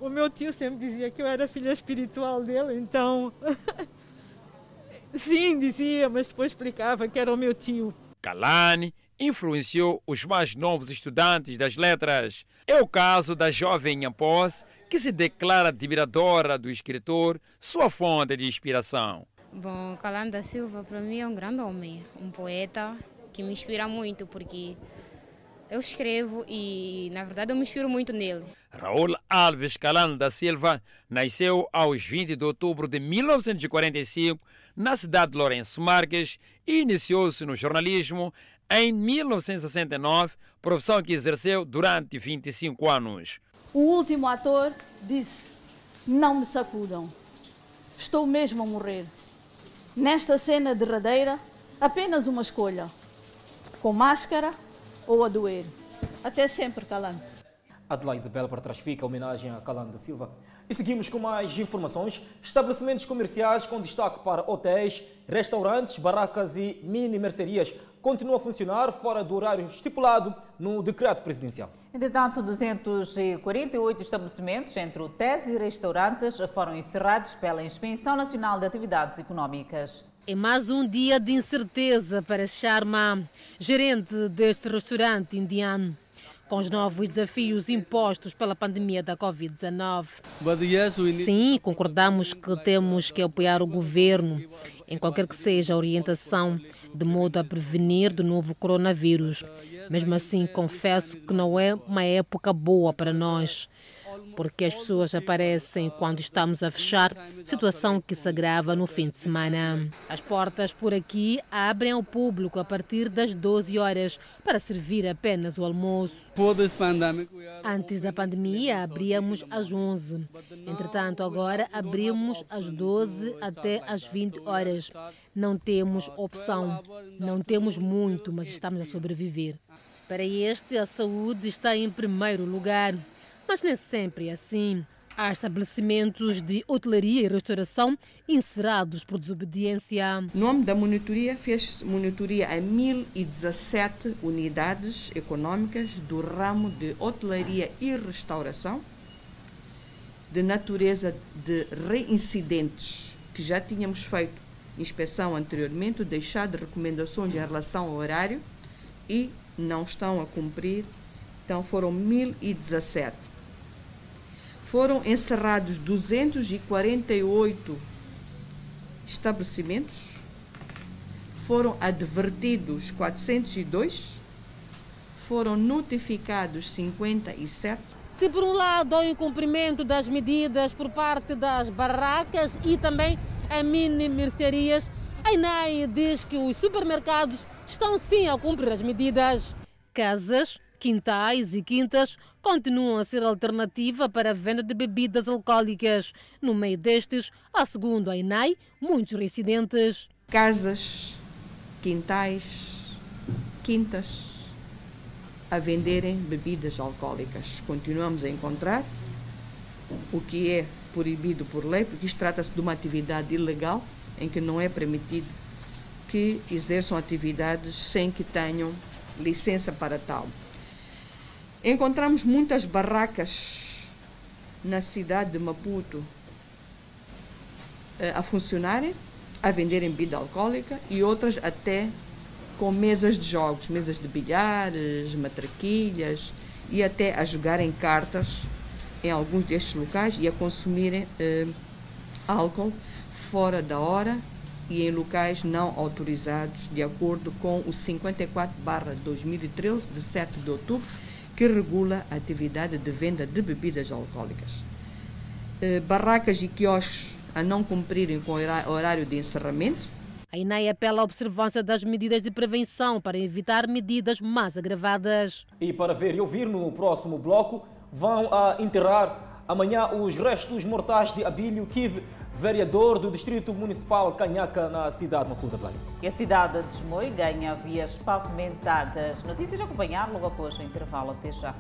O meu tio sempre dizia que eu era filha espiritual dele, então. Sim, dizia, mas depois explicava que era o meu tio. Kalani influenciou os mais novos estudantes das letras. É o caso da jovem Ampós, que se declara admiradora do escritor, sua fonte de inspiração. Bom, Calando da Silva para mim é um grande homem, um poeta que me inspira muito porque eu escrevo e na verdade eu me inspiro muito nele. Raul Alves Calando da Silva nasceu aos 20 de outubro de 1945 na cidade de Lourenço Marques e iniciou-se no jornalismo em 1969, profissão que exerceu durante 25 anos. O último ator disse: Não me sacudam. Estou mesmo a morrer. Nesta cena derradeira, apenas uma escolha: com máscara ou a doer. Até sempre, Calando. Adelaide Isabel para trás fica a homenagem a Calando da Silva. E seguimos com mais informações. Estabelecimentos comerciais com destaque para hotéis, restaurantes, barracas e mini mercearias continuam a funcionar fora do horário estipulado no decreto presidencial. Entretanto, 248 estabelecimentos, entre hotéis e restaurantes, foram encerrados pela Inspeção Nacional de Atividades Econômicas. É mais um dia de incerteza para Sharma, gerente deste restaurante indiano com os novos desafios impostos pela pandemia da Covid-19. Sim, concordamos que temos que apoiar o governo em qualquer que seja a orientação, de modo a prevenir do novo coronavírus. Mesmo assim, confesso que não é uma época boa para nós porque as pessoas aparecem quando estamos a fechar, situação que se agrava no fim de semana. As portas por aqui abrem ao público a partir das 12 horas para servir apenas o almoço. Antes da pandemia, abríamos às 11. Entretanto, agora abrimos às 12 até às 20 horas. Não temos opção. Não temos muito, mas estamos a sobreviver. Para este, a saúde está em primeiro lugar. Mas nem sempre é assim. Há estabelecimentos de hotelaria e restauração encerrados por desobediência. No nome da monitoria, fez monitoria a 1017 unidades econômicas do ramo de hotelaria e restauração, de natureza de reincidentes, que já tínhamos feito inspeção anteriormente, deixado recomendações em relação ao horário e não estão a cumprir. Então foram 1017 foram encerrados 248 estabelecimentos, foram advertidos 402, foram notificados 57. Se por um lado há o incumprimento das medidas por parte das barracas e também a mini mercearias, a INAI diz que os supermercados estão sim a cumprir as medidas. Casas, quintais e quintas continuam a ser alternativa para a venda de bebidas alcoólicas. No meio destes, há, segundo a INAI, muitos residentes. Casas, quintais, quintas a venderem bebidas alcoólicas. Continuamos a encontrar o que é proibido por lei, porque isto trata-se de uma atividade ilegal em que não é permitido que exerçam atividades sem que tenham licença para tal. Encontramos muitas barracas na cidade de Maputo eh, a funcionarem, a venderem bebida alcoólica e outras até com mesas de jogos, mesas de bilhares, matraquilhas e até a jogarem cartas em alguns destes locais e a consumirem eh, álcool fora da hora e em locais não autorizados, de acordo com o 54-2013, de 7 de outubro, que regula a atividade de venda de bebidas alcoólicas. Eh, barracas e quiosques a não cumprirem com o horário de encerramento. A INEI apela à observância das medidas de prevenção para evitar medidas mais agravadas. E para ver e ouvir no próximo bloco, vão a enterrar amanhã os restos mortais de Abílio Kiv, vereador do Distrito Municipal Canhaca, na cidade de Macuda Blanco. E a cidade de Chimoio ganha vias pavimentadas. Notícias a acompanhar logo após o intervalo. Até já.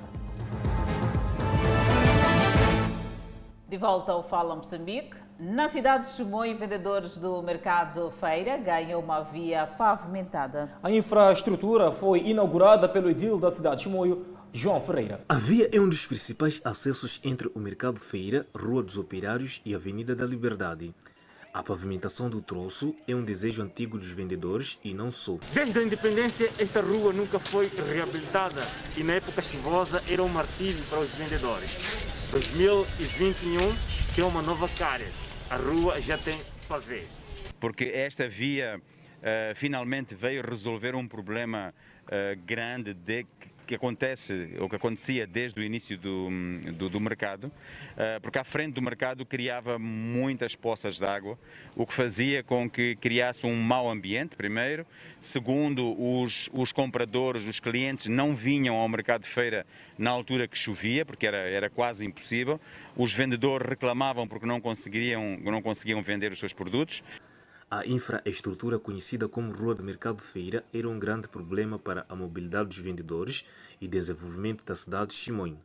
De volta ao Fala Moçambique. Na cidade de Chimoio, vendedores do mercado Feira ganham uma via pavimentada. A infraestrutura foi inaugurada pelo edil da cidade de Chimoio, João Ferreira. A via é um dos principais acessos entre o Mercado Feira, Rua dos Operários e Avenida da Liberdade. A pavimentação do troço é um desejo antigo dos vendedores e não só. Desde a independência, esta rua nunca foi reabilitada e na época chuvosa era um martírio para os vendedores. 2021, que é uma nova cara, a rua já tem pavê. Porque esta via uh, finalmente veio resolver um problema uh, grande de que acontece, ou que acontecia desde o início do, do, do mercado, porque à frente do mercado criava muitas poças de água, o que fazia com que criasse um mau ambiente, primeiro. Segundo, os, os compradores, os clientes não vinham ao mercado de feira na altura que chovia, porque era, era quase impossível. Os vendedores reclamavam porque não conseguiam, não conseguiam vender os seus produtos. A infraestrutura conhecida como Rua de Mercado Feira era um grande problema para a mobilidade dos vendedores e desenvolvimento da cidade de Chimoio.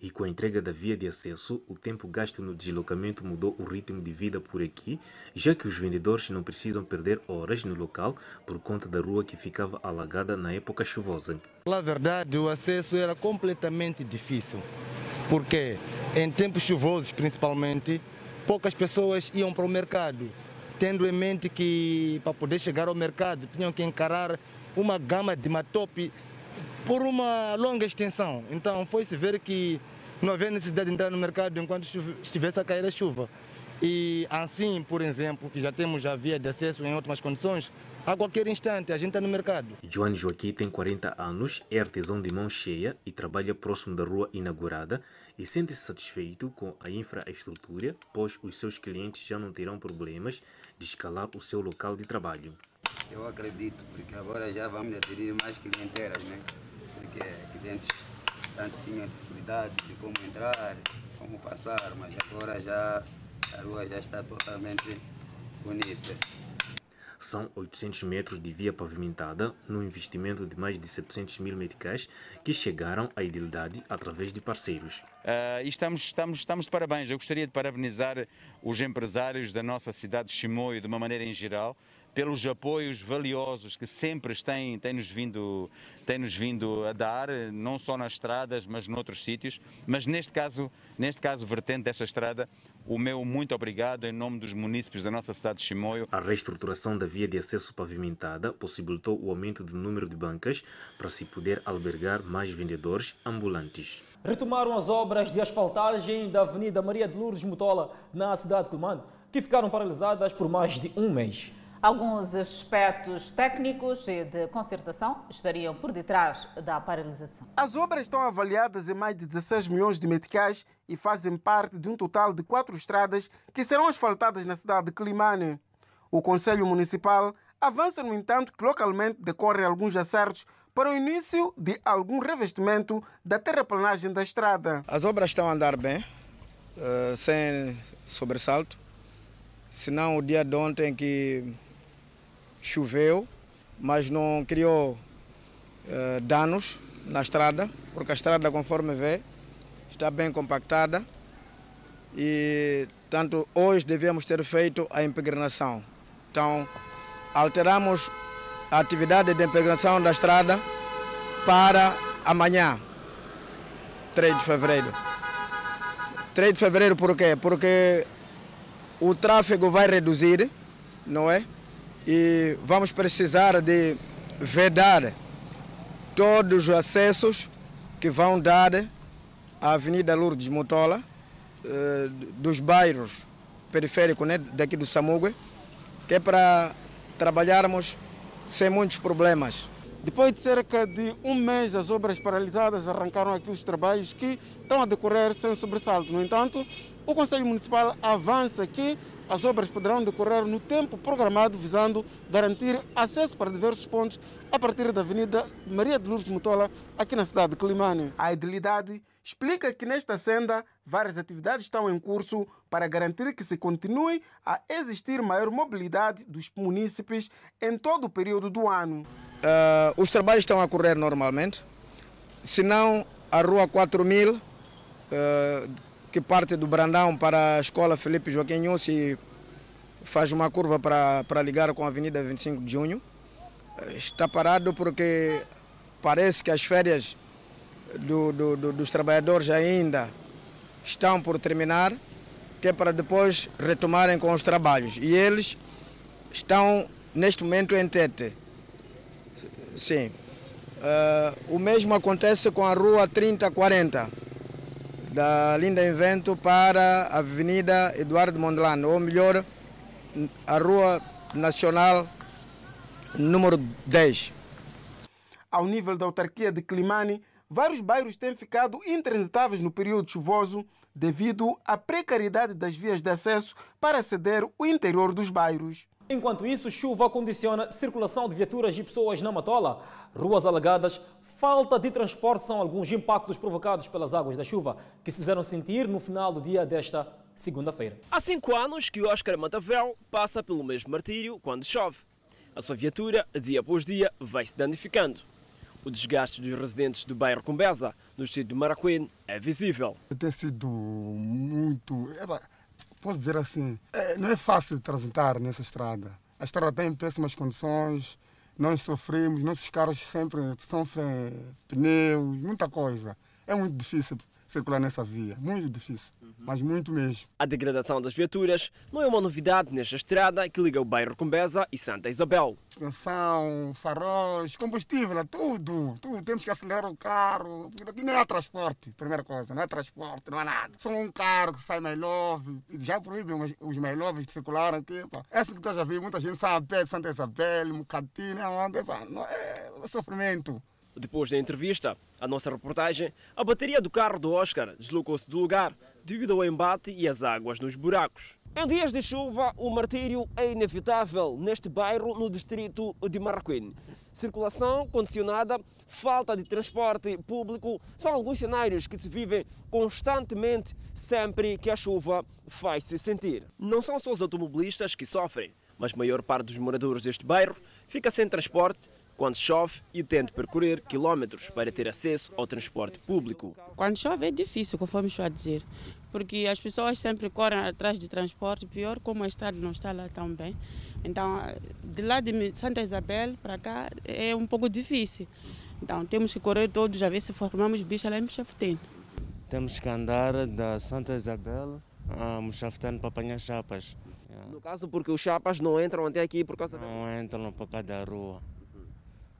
E com a entrega da via de acesso, o tempo gasto no deslocamento mudou o ritmo de vida por aqui, já que os vendedores não precisam perder horas no local por conta da rua que ficava alagada na época chuvosa. Na verdade, o acesso era completamente difícil, porque em tempos chuvosos, principalmente, poucas pessoas iam para o mercado tendo em mente que para poder chegar ao mercado tinham que encarar uma gama de matope por uma longa extensão. Então foi-se ver que não havia necessidade de entrar no mercado enquanto estivesse a cair a chuva. E assim, por exemplo, que já temos já via de acesso em ótimas condições, a qualquer instante a gente está no mercado. João Joaquim tem 40 anos, é artesão de mão cheia e trabalha próximo da rua inaugurada e sente-se satisfeito com a infraestrutura, pois os seus clientes já não terão problemas de escalar o seu local de trabalho. Eu acredito, porque agora já vamos adquirir mais clienteiras, né? Porque clientes tanto tinham dificuldade de como entrar, como passar, mas agora já a rua já está totalmente bonita. São 800 metros de via pavimentada, num investimento de mais de 700 mil meticais, que chegaram à idilidade através de parceiros. Uh, estamos, estamos, estamos de parabéns. Eu gostaria de parabenizar os empresários da nossa cidade de Chimoio, de uma maneira em geral, pelos apoios valiosos que sempre têm, têm, nos vindo, têm nos vindo a dar, não só nas estradas, mas noutros sítios. Mas neste caso, neste caso vertente desta estrada, o meu muito obrigado em nome dos municípios da nossa cidade de Chimoio. A reestruturação da via de acesso pavimentada possibilitou o aumento do número de bancas para se poder albergar mais vendedores ambulantes. Retomaram as obras de asfaltagem da Avenida Maria de Lourdes Mutola, na cidade de Climane, que ficaram paralisadas por mais de um mês. Alguns aspectos técnicos e de concertação estariam por detrás da paralisação. As obras estão avaliadas em mais de 16 milhões de meticais e fazem parte de um total de quatro estradas que serão asfaltadas na cidade de Climane. O Conselho Municipal avança, no entanto, que localmente decorrem alguns acertos para o início de algum revestimento da terraplanagem da estrada. As obras estão a andar bem, uh, sem sobressalto. Senão o dia de ontem que choveu, mas não criou uh, danos na estrada, porque a estrada, conforme vê, está bem compactada e, tanto hoje devíamos ter feito a impregnação. Então, alteramos a atividade de impregnação da estrada para amanhã, 3 de fevereiro. 3 de fevereiro por quê? Porque o tráfego vai reduzir, não é? e vamos precisar de vedar todos os acessos que vão dar à Avenida Lourdes Motola, eh, dos bairros periféricos né, daqui do Samugue, que é para trabalharmos sem muitos problemas. Depois de cerca de um mês, as obras paralisadas arrancaram aqui os trabalhos que estão a decorrer sem sobressalto. No entanto, o Conselho Municipal avança que as obras poderão decorrer no tempo programado, visando garantir acesso para diversos pontos a partir da Avenida Maria de Lourdes Mutola, aqui na cidade de Climane. A idilidade explica que nesta senda várias atividades estão em curso para garantir que se continue a existir maior mobilidade dos munícipes em todo o período do ano. Uh, os trabalhos estão a correr normalmente, se não a Rua 4000, uh, que parte do Brandão para a Escola Felipe Joaquim Nussi, faz uma curva para, para ligar com a Avenida 25 de Junho. Está parado porque parece que as férias do, do, do, dos trabalhadores ainda estão por terminar, que é para depois retomarem com os trabalhos. E eles estão neste momento em Tete. Sim. Uh, o mesmo acontece com a rua 3040 da Linda Invento para a Avenida Eduardo Mondlane, ou melhor, a Rua Nacional número 10. Ao nível da autarquia de Climane, vários bairros têm ficado intransitáveis no período chuvoso devido à precariedade das vias de acesso para aceder o interior dos bairros. Enquanto isso, chuva condiciona a circulação de viaturas e pessoas na Matola. Ruas alagadas falta de transporte são alguns impactos provocados pelas águas da chuva que se fizeram sentir no final do dia desta segunda-feira. Há cinco anos que o Oscar Matavel passa pelo mesmo martírio quando chove. A sua viatura, dia após dia, vai se danificando. O desgaste dos residentes do bairro Cumbeza, no distrito de Maracuene, é visível. Tem sido muito. Posso dizer assim, é, não é fácil transitar nessa estrada. A estrada tem péssimas condições, nós sofremos, nossos carros sempre sofrem pneus, muita coisa. É muito difícil circular nessa via, muito difícil, uhum. mas muito mesmo. A degradação das viaturas não é uma novidade nesta estrada que liga o bairro Combeza e Santa Isabel. Suspensão, faróis, combustível, tudo, tudo. Temos que acelerar o carro, porque aqui não há transporte, primeira coisa, não é transporte, não há nada. Só um carro que sai mais love, já proíbem os, mais loves de circular aqui. Pá. Essa que tu já viu, muita gente de Santa Isabel, Mucatina, onde, pá, não é, é sofrimento. Depois da entrevista, a nossa reportagem, a bateria do carro do Oscar deslocou-se do lugar devido ao embate e às águas nos buracos. Em dias de chuva, o martírio é inevitável neste bairro, no distrito de Marraquém. Circulação condicionada, falta de transporte público são alguns cenários que se vivem constantemente sempre que a chuva faz-se sentir. Não são só os automobilistas que sofrem, mas a maior parte dos moradores deste bairro fica sem transporte quando chove e de percorrer quilómetros para ter acesso ao transporte público. Quando chove é difícil, conforme estou a dizer, porque as pessoas sempre correm atrás de transporte, pior como a estrada não está lá tão bem. Então, de lá de Santa Isabel para cá é um pouco difícil. Então, temos que correr todos a ver se formamos bicha lá em Mchafutene. Temos que andar da Santa Isabel a Mchafutene para apanhar chapas. No caso, porque os chapas não entram até aqui por causa da Não entram por causa da rua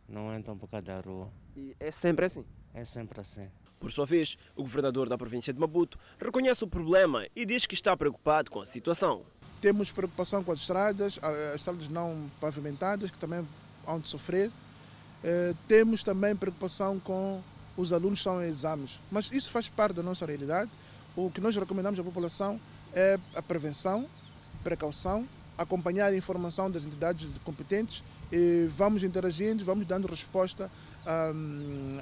não entram por causa da rua. E é sempre assim? É sempre assim. Por sua vez, o governador da província de Maputo reconhece o problema e diz que está preocupado com a situação. Temos preocupação com as estradas, as estradas não pavimentadas, que também vão de sofrer. Eh, temos também preocupação com os alunos que estão em exames, mas isso faz parte da nossa realidade. O que nós recomendamos à população é a prevenção, precaução, acompanhar a informação das entidades competentes e vamos interagindo, vamos dando resposta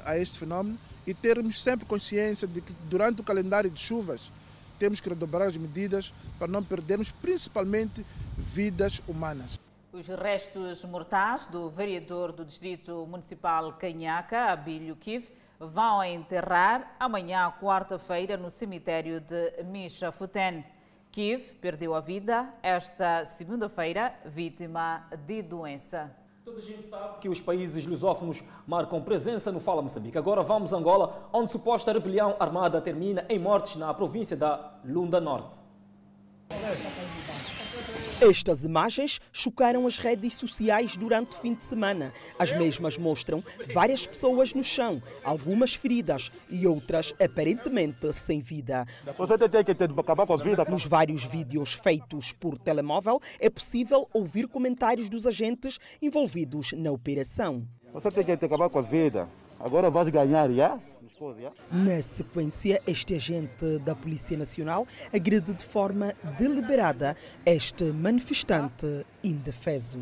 a este fenómeno e termos sempre consciência de que durante o calendário de chuvas temos que redobrar as medidas para não perdermos principalmente vidas humanas. Os restos mortais do vereador do Distrito Municipal Canhaca, Abílio Kiv, vão enterrar amanhã, quarta-feira, no cemitério de Michafuten. Kiev perdeu a vida esta segunda-feira, vítima de doença. Toda a gente sabe que os países lusófonos marcam presença no Fala Moçambique. Agora vamos a Angola, onde suposta rebelião armada termina em mortes na província da Lunda Norte. Estas imagens chocaram as redes sociais durante o fim de semana. As mesmas mostram várias pessoas no chão, algumas feridas e outras aparentemente sem vida. Você tem que acabar com a vida. Nos vários vídeos feitos por telemóvel é possível ouvir comentários dos agentes envolvidos na operação. Você tem que acabar com a vida. Agora vais ganhar, já? Na sequência, este agente da Polícia Nacional agride de forma deliberada este manifestante indefeso.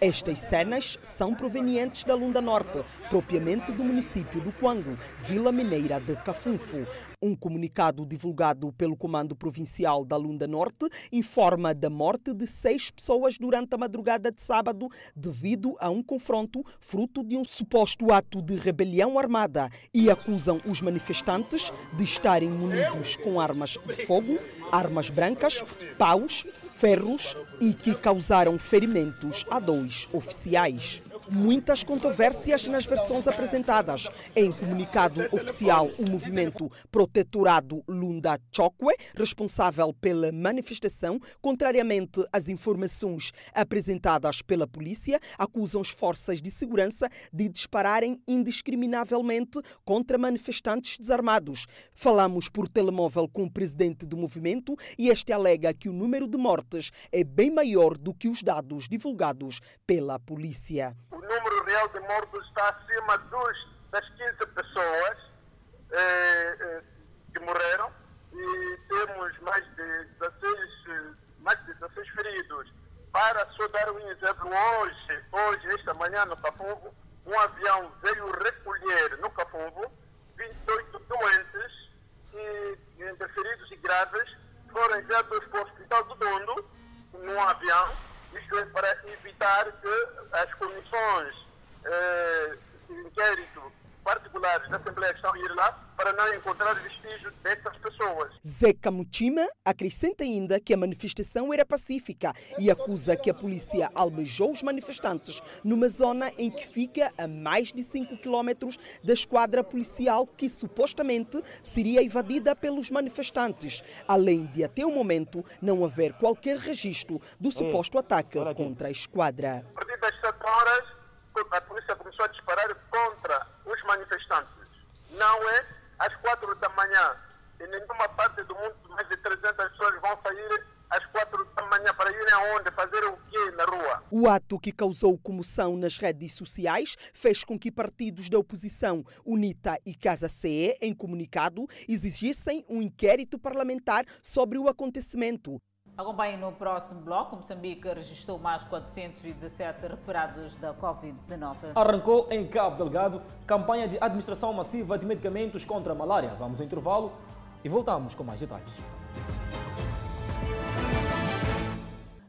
Estas cenas são provenientes da Lunda Norte, propriamente do município do Quango, Vila Mineira de Cafunfo. Um comunicado divulgado pelo Comando Provincial da Lunda Norte informa da morte de seis pessoas durante a madrugada de sábado devido a um confronto fruto de um suposto ato de rebelião armada e acusam os manifestantes de estarem munidos com armas de fogo, armas brancas, paus, ferros e que causaram ferimentos a dois oficiais. Muitas controvérsias nas versões apresentadas. Em comunicado oficial, o movimento Protetorado Lunda Chokwe, responsável pela manifestação, contrariamente às informações apresentadas pela polícia, acusam as forças de segurança de dispararem indiscriminavelmente contra manifestantes desarmados. Falamos por telemóvel com o presidente do movimento e este alega que o número de mortes é bem maior do que os dados divulgados pela polícia o número real de mortos está acima dos, das 15 pessoas eh, eh, que morreram. E temos mais de 16, mais de 16 feridos. Para só dar um exemplo, hoje, hoje, esta manhã no Cafumbo, um avião veio recolher no Cafumbo 28 doentes e, entre feridos e graves. Foram enviados para o Hospital do Dondo num avião isto é para evitar que as comissões eh, de inquérito particulares da Assembleia estão a ir lá para não encontrar vestígios dessas pessoas. Zeca Mutima acrescenta ainda que a manifestação era pacífica e acusa que a polícia albejou os manifestantes numa zona em que fica a mais de 5 quilómetros da esquadra policial que supostamente seria invadida pelos manifestantes, além de até o momento não haver qualquer registro do suposto ataque contra a esquadra. A partir das 7 horas, a polícia começou a disparar contra manifestantes. Não é às quatro da manhã. Em nenhuma parte do mundo, mais de 300 pessoas vão sair às quatro da manhã para irem aonde? Fazer o quê na rua? O ato que causou comoção nas redes sociais fez com que partidos da oposição, UNITA e Casa CE, em comunicado, exigissem um inquérito parlamentar sobre o acontecimento. Acompanhe no próximo bloco. Moçambique registrou mais 417 recuperados da Covid-19. Arrancou em Cabo Delgado campanha de administração massiva de medicamentos contra a malária. Vamos ao intervalo e voltamos com mais detalhes.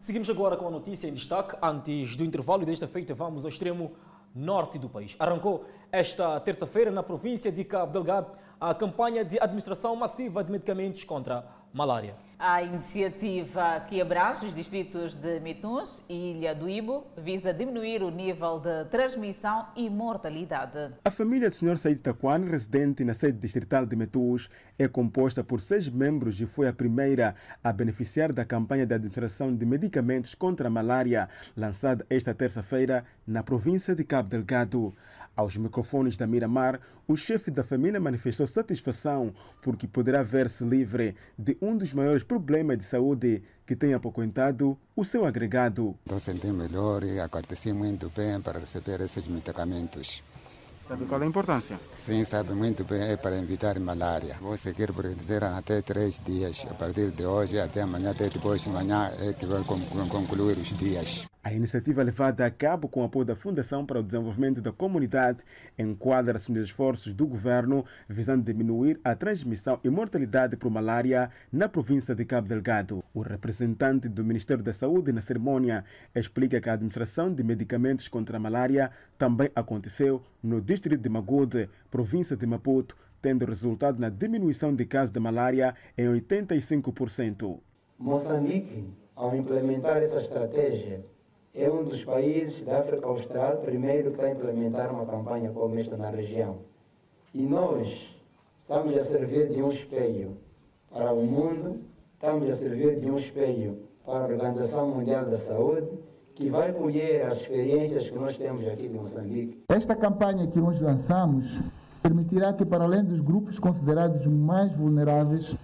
Seguimos agora com a notícia em destaque. Antes do intervalo desta feita, vamos ao extremo norte do país. Arrancou esta terça-feira na província de Cabo Delgado a campanha de administração massiva de medicamentos contra a malária. A iniciativa que abrange os distritos de Mituns e Ilha do Ibo visa diminuir o nível de transmissão e mortalidade. A família do Sr. Said Taquan, residente na sede distrital de Metus, é composta por seis membros e foi a primeira a beneficiar da campanha de administração de medicamentos contra a malária lançada esta terça-feira na província de Cabo Delgado. Aos microfones da Miramar, o chefe da família manifestou satisfação porque poderá ver-se livre de um dos maiores problemas de saúde que tem apoquentado o seu agregado. Estou sentindo melhor e aconteci muito bem para receber esses medicamentos. Sabe qual é a importância? Sim, sabe muito bem, é para evitar malária. Vou seguir por dizer até três dias. A partir de hoje até amanhã, até depois de amanhã, é que vai concluir os dias. A iniciativa levada a cabo com o apoio da Fundação para o Desenvolvimento da Comunidade enquadra-se nos esforços do governo visando diminuir a transmissão e mortalidade por malária na província de Cabo Delgado. O representante do Ministério da Saúde na cerimônia explica que a administração de medicamentos contra a malária também aconteceu no distrito de Magude, província de Maputo, tendo resultado na diminuição de casos de malária em 85%. Moçambique, ao implementar essa estratégia, é um dos países da África Austral primeiro que está a implementar uma campanha como esta na região. E nós estamos a servir de um espelho para o mundo, estamos a servir de um espelho para a Organização Mundial da Saúde, que vai colher as experiências que nós temos aqui de Moçambique. Esta campanha que nós lançamos permitirá que, para além dos grupos considerados mais vulneráveis,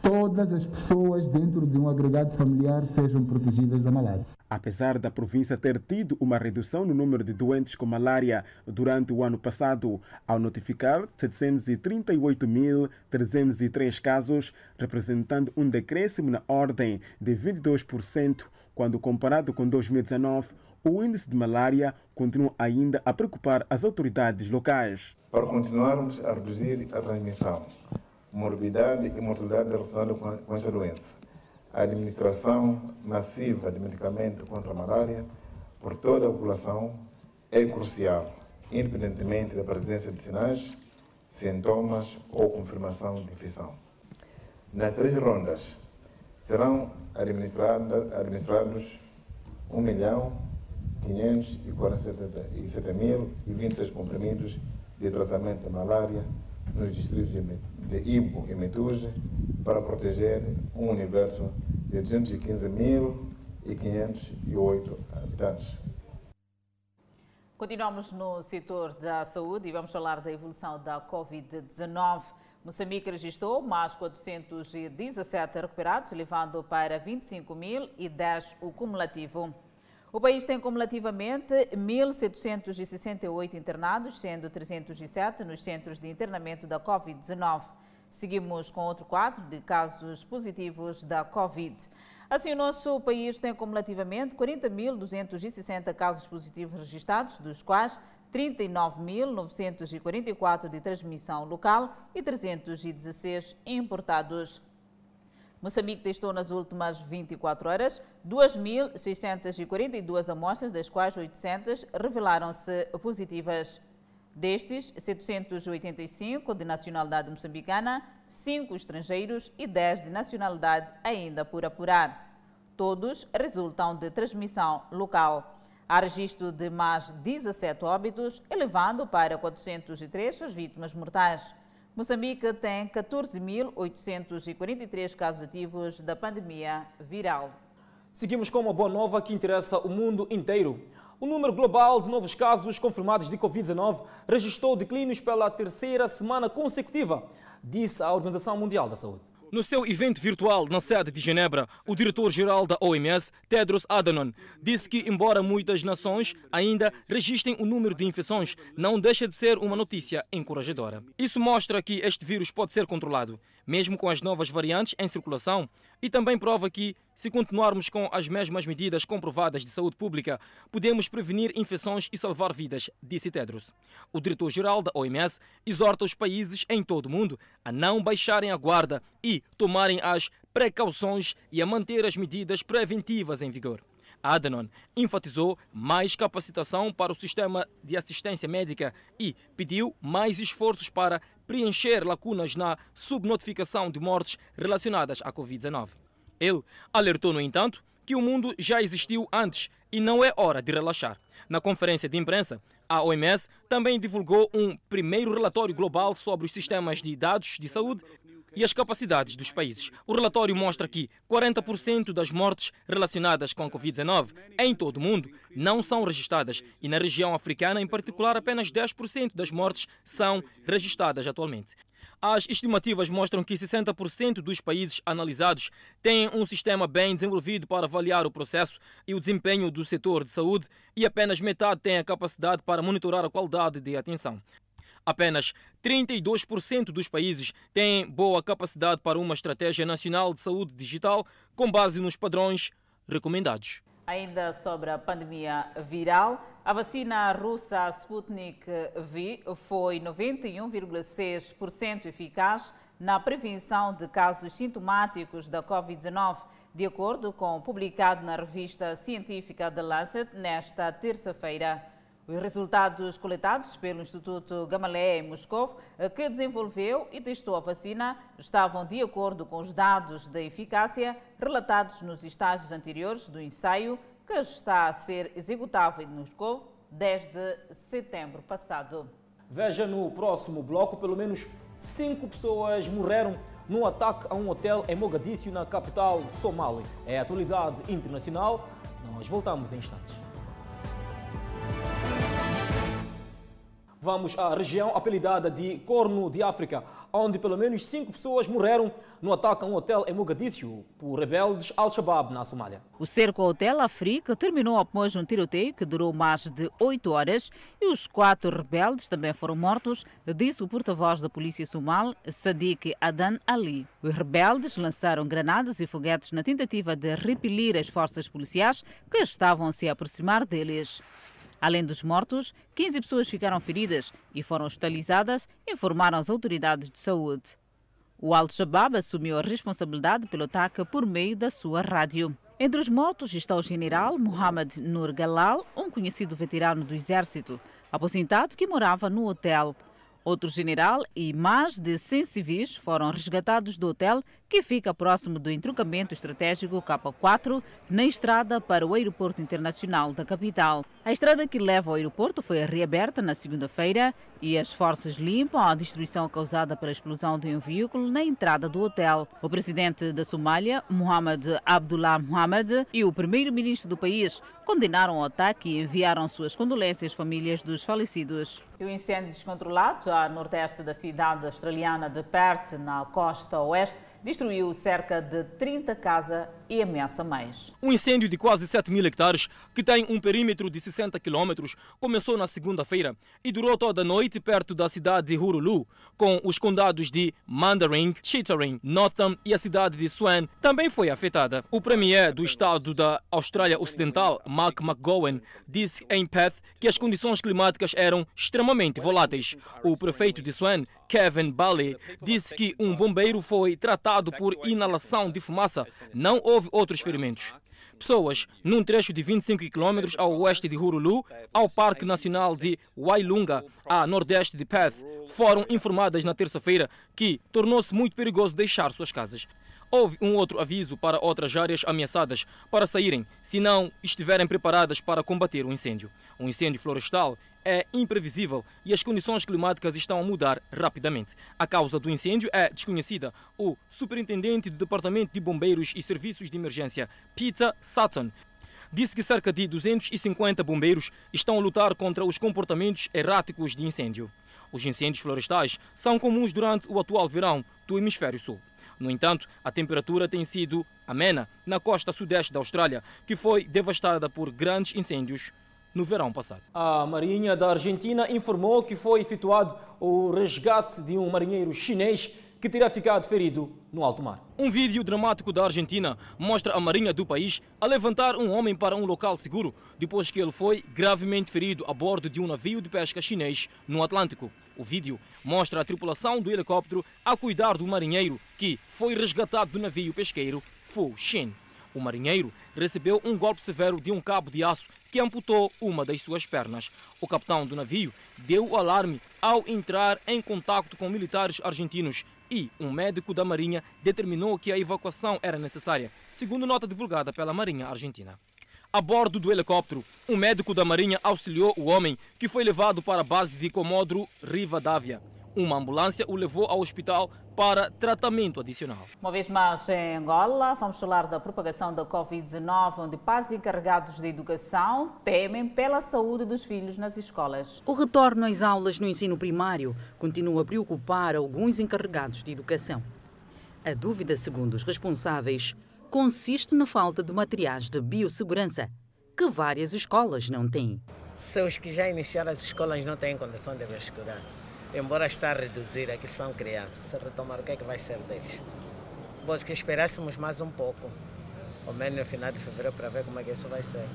todas as pessoas dentro de um agregado familiar sejam protegidas da malária. Apesar da província ter tido uma redução no número de doentes com malária durante o ano passado, ao notificar 738.303 casos, representando um decréscimo na ordem de 22%, quando comparado com 2019, o índice de malária continua ainda a preocupar as autoridades locais. Para continuarmos a reduzir a transmissão, morbidade e mortalidade relacionada com esta doença, a administração massiva de medicamento contra a malária por toda a população é crucial, independentemente da presença de sinais, sintomas ou confirmação de infecção. Nas três rondas, serão administrados 1 milhão 547.026 comprimidos de tratamento de malária nos distritos de Ibo e Metuja para proteger um universo de 215.508 habitantes. Continuamos no setor da saúde e vamos falar da evolução da Covid-19. Moçambique registrou mais 417 recuperados, levando para 25.010 o cumulativo. O país tem cumulativamente 1.768 internados, sendo 307 nos centros de internamento da Covid-19. Seguimos com outro quadro de casos positivos da Covid. Assim, o nosso país tem cumulativamente 40.260 casos positivos registrados, dos quais 39.944 de transmissão local e 316 importados. Moçambique testou nas últimas 24 horas 2.642 amostras, das quais 800 revelaram-se positivas. Destes, 785 de nacionalidade moçambicana, 5 estrangeiros e 10 de nacionalidade ainda por apurar. Todos resultam de transmissão local. Há registro de mais 17 óbitos, elevando para 403 as vítimas mortais. Moçambique tem 14.843 casos ativos da pandemia viral. Seguimos com uma boa nova que interessa o mundo inteiro. O número global de novos casos confirmados de Covid-19 registrou declínios pela terceira semana consecutiva, disse a Organização Mundial da Saúde. No seu evento virtual na sede de Genebra, o diretor-geral da OMS, Tedros Adhanom, disse que, embora muitas nações ainda registrem o número de infecções, não deixa de ser uma notícia encorajadora. Isso mostra que este vírus pode ser controlado, mesmo com as novas variantes em circulação, e também prova que, se continuarmos com as mesmas medidas comprovadas de saúde pública, podemos prevenir infecções e salvar vidas, disse Tedros. O diretor-geral da OMS exorta os países em todo o mundo a não baixarem a guarda e tomarem as precauções e a manter as medidas preventivas em vigor. Adhanom enfatizou mais capacitação para o sistema de assistência médica e pediu mais esforços para preencher lacunas na subnotificação de mortes relacionadas à Covid-19. Ele alertou, no entanto, que o mundo já existiu antes e não é hora de relaxar. Na conferência de imprensa, a OMS também divulgou um primeiro relatório global sobre os sistemas de dados de saúde e as capacidades dos países. O relatório mostra que 40% das mortes relacionadas com a Covid-19 em todo o mundo não são registradas e na região africana, em particular, apenas 10% das mortes são registradas atualmente. As estimativas mostram que 60% dos países analisados têm um sistema bem desenvolvido para avaliar o processo e o desempenho do setor de saúde e apenas metade tem a capacidade para monitorar a qualidade de atenção. Apenas 32% dos países têm boa capacidade para uma estratégia nacional de saúde digital com base nos padrões recomendados. Ainda sobre a pandemia viral, a vacina russa Sputnik V foi 91,6% eficaz na prevenção de casos sintomáticos da Covid-19, de acordo com o publicado na revista científica The Lancet nesta terça-feira. Os resultados coletados pelo Instituto Gamaleya em Moscou, que desenvolveu e testou a vacina, estavam de acordo com os dados da eficácia relatados nos estágios anteriores do ensaio, que está a ser executado em Moscou desde setembro passado. Veja no próximo bloco, pelo menos cinco pessoas morreram num ataque a um hotel em Mogadíscio, na capital Somali. É a atualidade internacional. Nós voltamos em instantes. Vamos à região apelidada de Corno de África, onde pelo menos cinco pessoas morreram no ataque a um hotel em Mogadíscio por rebeldes Al-Shabaab na Somália. O cerco ao Hotel África terminou após um tiroteio que durou mais de oito horas e os quatro rebeldes também foram mortos, disse o porta-voz da polícia somal, Sadiq Adan Ali. Os rebeldes lançaram granadas e foguetes na tentativa de repelir as forças policiais que estavam a se aproximar deles. Além dos mortos, 15 pessoas ficaram feridas e foram hospitalizadas, informaram as autoridades de saúde. O Al-Shabaab assumiu a responsabilidade pelo ataque por meio da sua rádio. Entre os mortos está o general Mohamed Nur Galal, um conhecido veterano do exército, aposentado que morava no hotel. Outro general e mais de 100 civis foram resgatados do hotel que fica próximo do entroncamento estratégico K4 na estrada para o aeroporto internacional da capital. A estrada que leva ao aeroporto foi reaberta na segunda-feira e as forças limpam a destruição causada pela explosão de um veículo na entrada do hotel. O presidente da Somália, Mohamed Abdullah Mohamed, e o primeiro-ministro do país condenaram o ataque e enviaram suas condolências às famílias dos falecidos. E o incêndio descontrolado a nordeste da cidade australiana de Perth, na costa oeste, destruiu cerca de 30 casas e ameaça mais. Um incêndio de quase 7 mil hectares, que tem um perímetro de 60 quilômetros, começou na segunda-feira e durou toda a noite perto da cidade de Hurulu, com os condados de Mandarin, Chittering, Northam e a cidade de Swan também foi afetada. O premier do estado da Austrália Ocidental, Mark McGowan, disse em Perth que as condições climáticas eram extremamente voláteis. O prefeito de Swan, Kevin Bally, disse que um bombeiro foi tratado por inalação de fumaça. Não houve outros ferimentos. Pessoas num trecho de 25 km ao oeste de Hurulu, ao Parque Nacional de Wailunga, a nordeste de Perth, foram informadas na terça-feira que tornou-se muito perigoso deixar suas casas. Houve um outro aviso para outras áreas ameaçadas para saírem se não estiverem preparadas para combater o incêndio. Um incêndio florestal é imprevisível e as condições climáticas estão a mudar rapidamente. A causa do incêndio é desconhecida. O superintendente do Departamento de Bombeiros e Serviços de Emergência, Peter Sutton, disse que cerca de 250 bombeiros estão a lutar contra os comportamentos erráticos de incêndio. Os incêndios florestais são comuns durante o atual verão do hemisfério sul. No entanto, a temperatura tem sido amena na costa sudeste da Austrália, que foi devastada por grandes incêndios no verão passado. A Marinha da Argentina informou que foi efetuado o resgate de um marinheiro chinês que teria ficado ferido no alto mar. Um vídeo dramático da Argentina mostra a marinha do país a levantar um homem para um local seguro depois que ele foi gravemente ferido a bordo de um navio de pesca chinês no Atlântico. O vídeo mostra a tripulação do helicóptero a cuidar do marinheiro que foi resgatado do navio pesqueiro Fu Xin. O marinheiro recebeu um golpe severo de um cabo de aço que amputou uma das suas pernas. O capitão do navio deu o alarme ao entrar em contato com militares argentinos e um médico da Marinha determinou que a evacuação era necessária, segundo nota divulgada pela Marinha Argentina. A bordo do helicóptero, um médico da Marinha auxiliou o homem que foi levado para a base de Comodoro Rivadavia. Uma ambulância o levou ao hospital para tratamento adicional. Uma vez mais em Angola, vamos falar da propagação da Covid-19, onde pais encarregados de educação temem pela saúde dos filhos nas escolas. O retorno às aulas no ensino primário continua a preocupar alguns encarregados de educação. A dúvida, segundo os responsáveis, consiste na falta de materiais de biossegurança, que várias escolas não têm. Se os que já iniciaram as escolas não têm condição de biossegurança, embora está a reduzir, aqueles são crianças. Se retomar, o que é que vai ser deles? Bom, que esperássemos mais um pouco, ao menos no final de fevereiro, para ver como é que isso vai ser.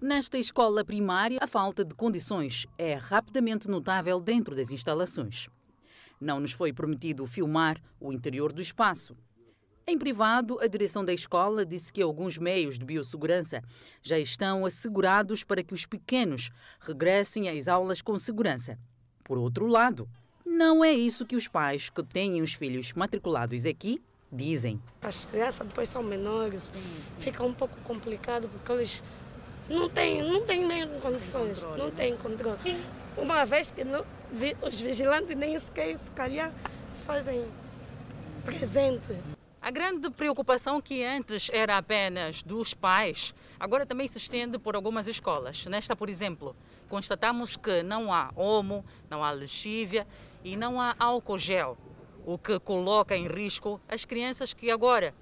Nesta escola primária, a falta de condições é rapidamente notável dentro das instalações. Não nos foi permitido filmar o interior do espaço. Em privado, a direção da escola disse que alguns meios de biossegurança já estão assegurados para que os pequenos regressem às aulas com segurança. Por outro lado, não é isso que os pais que têm os filhos matriculados aqui dizem. As crianças depois são menores, fica um pouco complicado porque eles não têm, não têm nem condições, controle, não têm controle. Uma vez que não, os vigilantes nem sequer, se calhar, se fazem presente. A grande preocupação que antes era apenas dos pais, agora também se estende por algumas escolas. Nesta, por exemplo, constatamos que não há homo, não há lexívia e não há álcool gel, o que coloca em risco as crianças que agora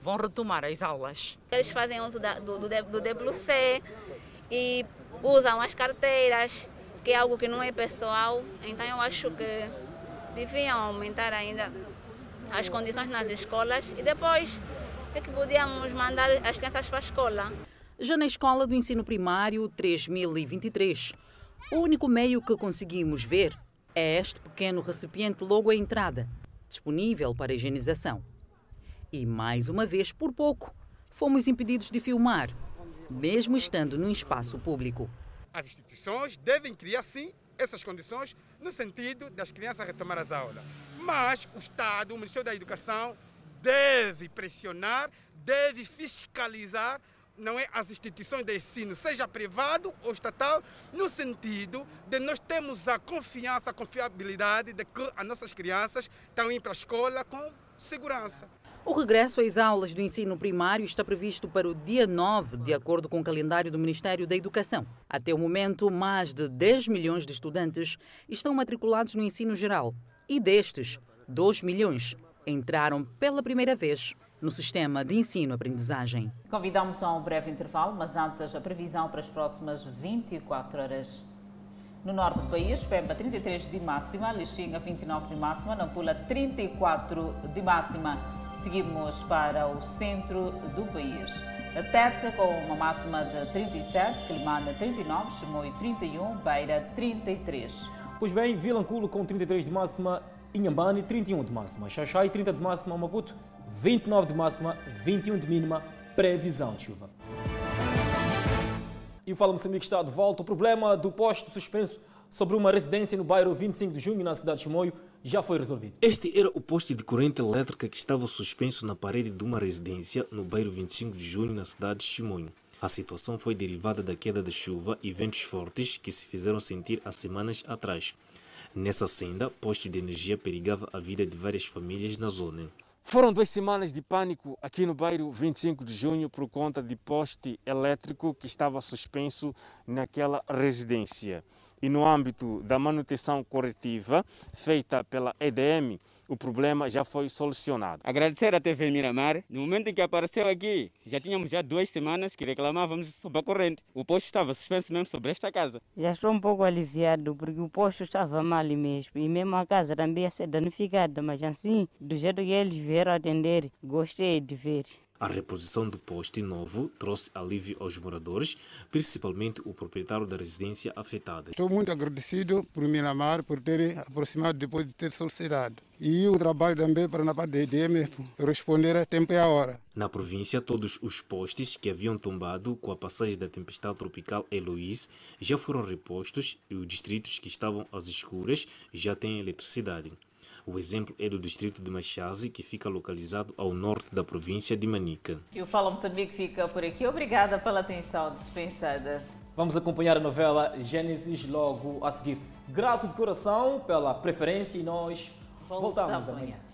vão retomar as aulas. Eles fazem uso da, do, do, do e usam as carteiras, que é algo que não é pessoal. Então eu acho que deviam aumentar ainda as condições nas escolas e depois é que podíamos mandar as crianças para a escola. Já na escola do ensino primário 3023, o único meio que conseguimos ver é este pequeno recipiente logo à entrada, disponível para higienização. E mais uma vez, por pouco, fomos impedidos de filmar, mesmo estando num espaço público. As instituições devem criar, sim, essas condições no sentido das crianças retomar as aulas. Mas o Estado, o Ministério da Educação, deve pressionar, deve fiscalizar não é, as instituições de ensino, seja privado ou estatal, no sentido de nós termos a confiança, a confiabilidade de que as nossas crianças estão indo para a escola com segurança. O regresso às aulas do ensino primário está previsto para o dia 9, de acordo com o calendário do Ministério da Educação. Até o momento, mais de 10 milhões de estudantes estão matriculados no ensino geral e destes, 2 milhões entraram pela primeira vez no sistema de ensino-aprendizagem. Convidamos a um breve intervalo, mas antes a previsão para as próximas 24 horas. No norte do país, Pemba 33 de máxima, Lixinga 29 de máxima, Nampula 34 de máxima. Seguimos para o centro do país. A Tete com uma máxima de 37, Climana 39, Chimoio 31, Beira 33. Pois bem, Vilanculo com 33 de máxima, Inhambane 31 de máxima, Xaxai 30 de máxima, Maputo 29 de máxima, 21 de mínima, previsão de chuva. E o Fala Moçambique está de volta. O problema do posto suspenso sobre uma residência no bairro 25 de junho, na cidade de Chimoio, já foi resolvido. Este era o poste de corrente elétrica que estava suspenso na parede de uma residência no bairro 25 de junho, na cidade de Chimoio. A situação foi derivada da queda de chuva e ventos fortes que se fizeram sentir há semanas atrás. Nessa senda, poste de energia perigava a vida de várias famílias na zona. Foram duas semanas de pânico aqui no bairro 25 de junho por conta de poste elétrico que estava suspenso naquela residência. E no âmbito da manutenção corretiva feita pela EDM, o problema já foi solucionado. Agradecer à TV Miramar. No momento em que apareceu aqui, já tínhamos já duas semanas que reclamávamos sobre a corrente. O posto estava suspenso mesmo sobre esta casa. Já estou um pouco aliviado porque o posto estava mal mesmo e mesmo a casa também ia ser danificada, mas assim, do jeito que eles vieram atender, gostei de ver. A reposição do poste novo trouxe alívio aos moradores, principalmente o proprietário da residência afetada. Estou muito agradecido por Miramar por ter aproximado depois de ter solicitado. E o trabalho também para na parte da EDM responder a tempo e a hora. Na província, todos os postes que haviam tombado com a passagem da tempestade tropical Eloise já foram repostos e os distritos que estavam às escuras já têm eletricidade. O exemplo é do distrito de Machazi, que fica localizado ao norte da província de Manica. E o Fala Moçambique fica por aqui. Obrigada pela atenção dispensada. Vamos acompanhar a novela Gênesis logo a seguir. Grato de coração pela preferência e nós voltamos, voltamos amanhã.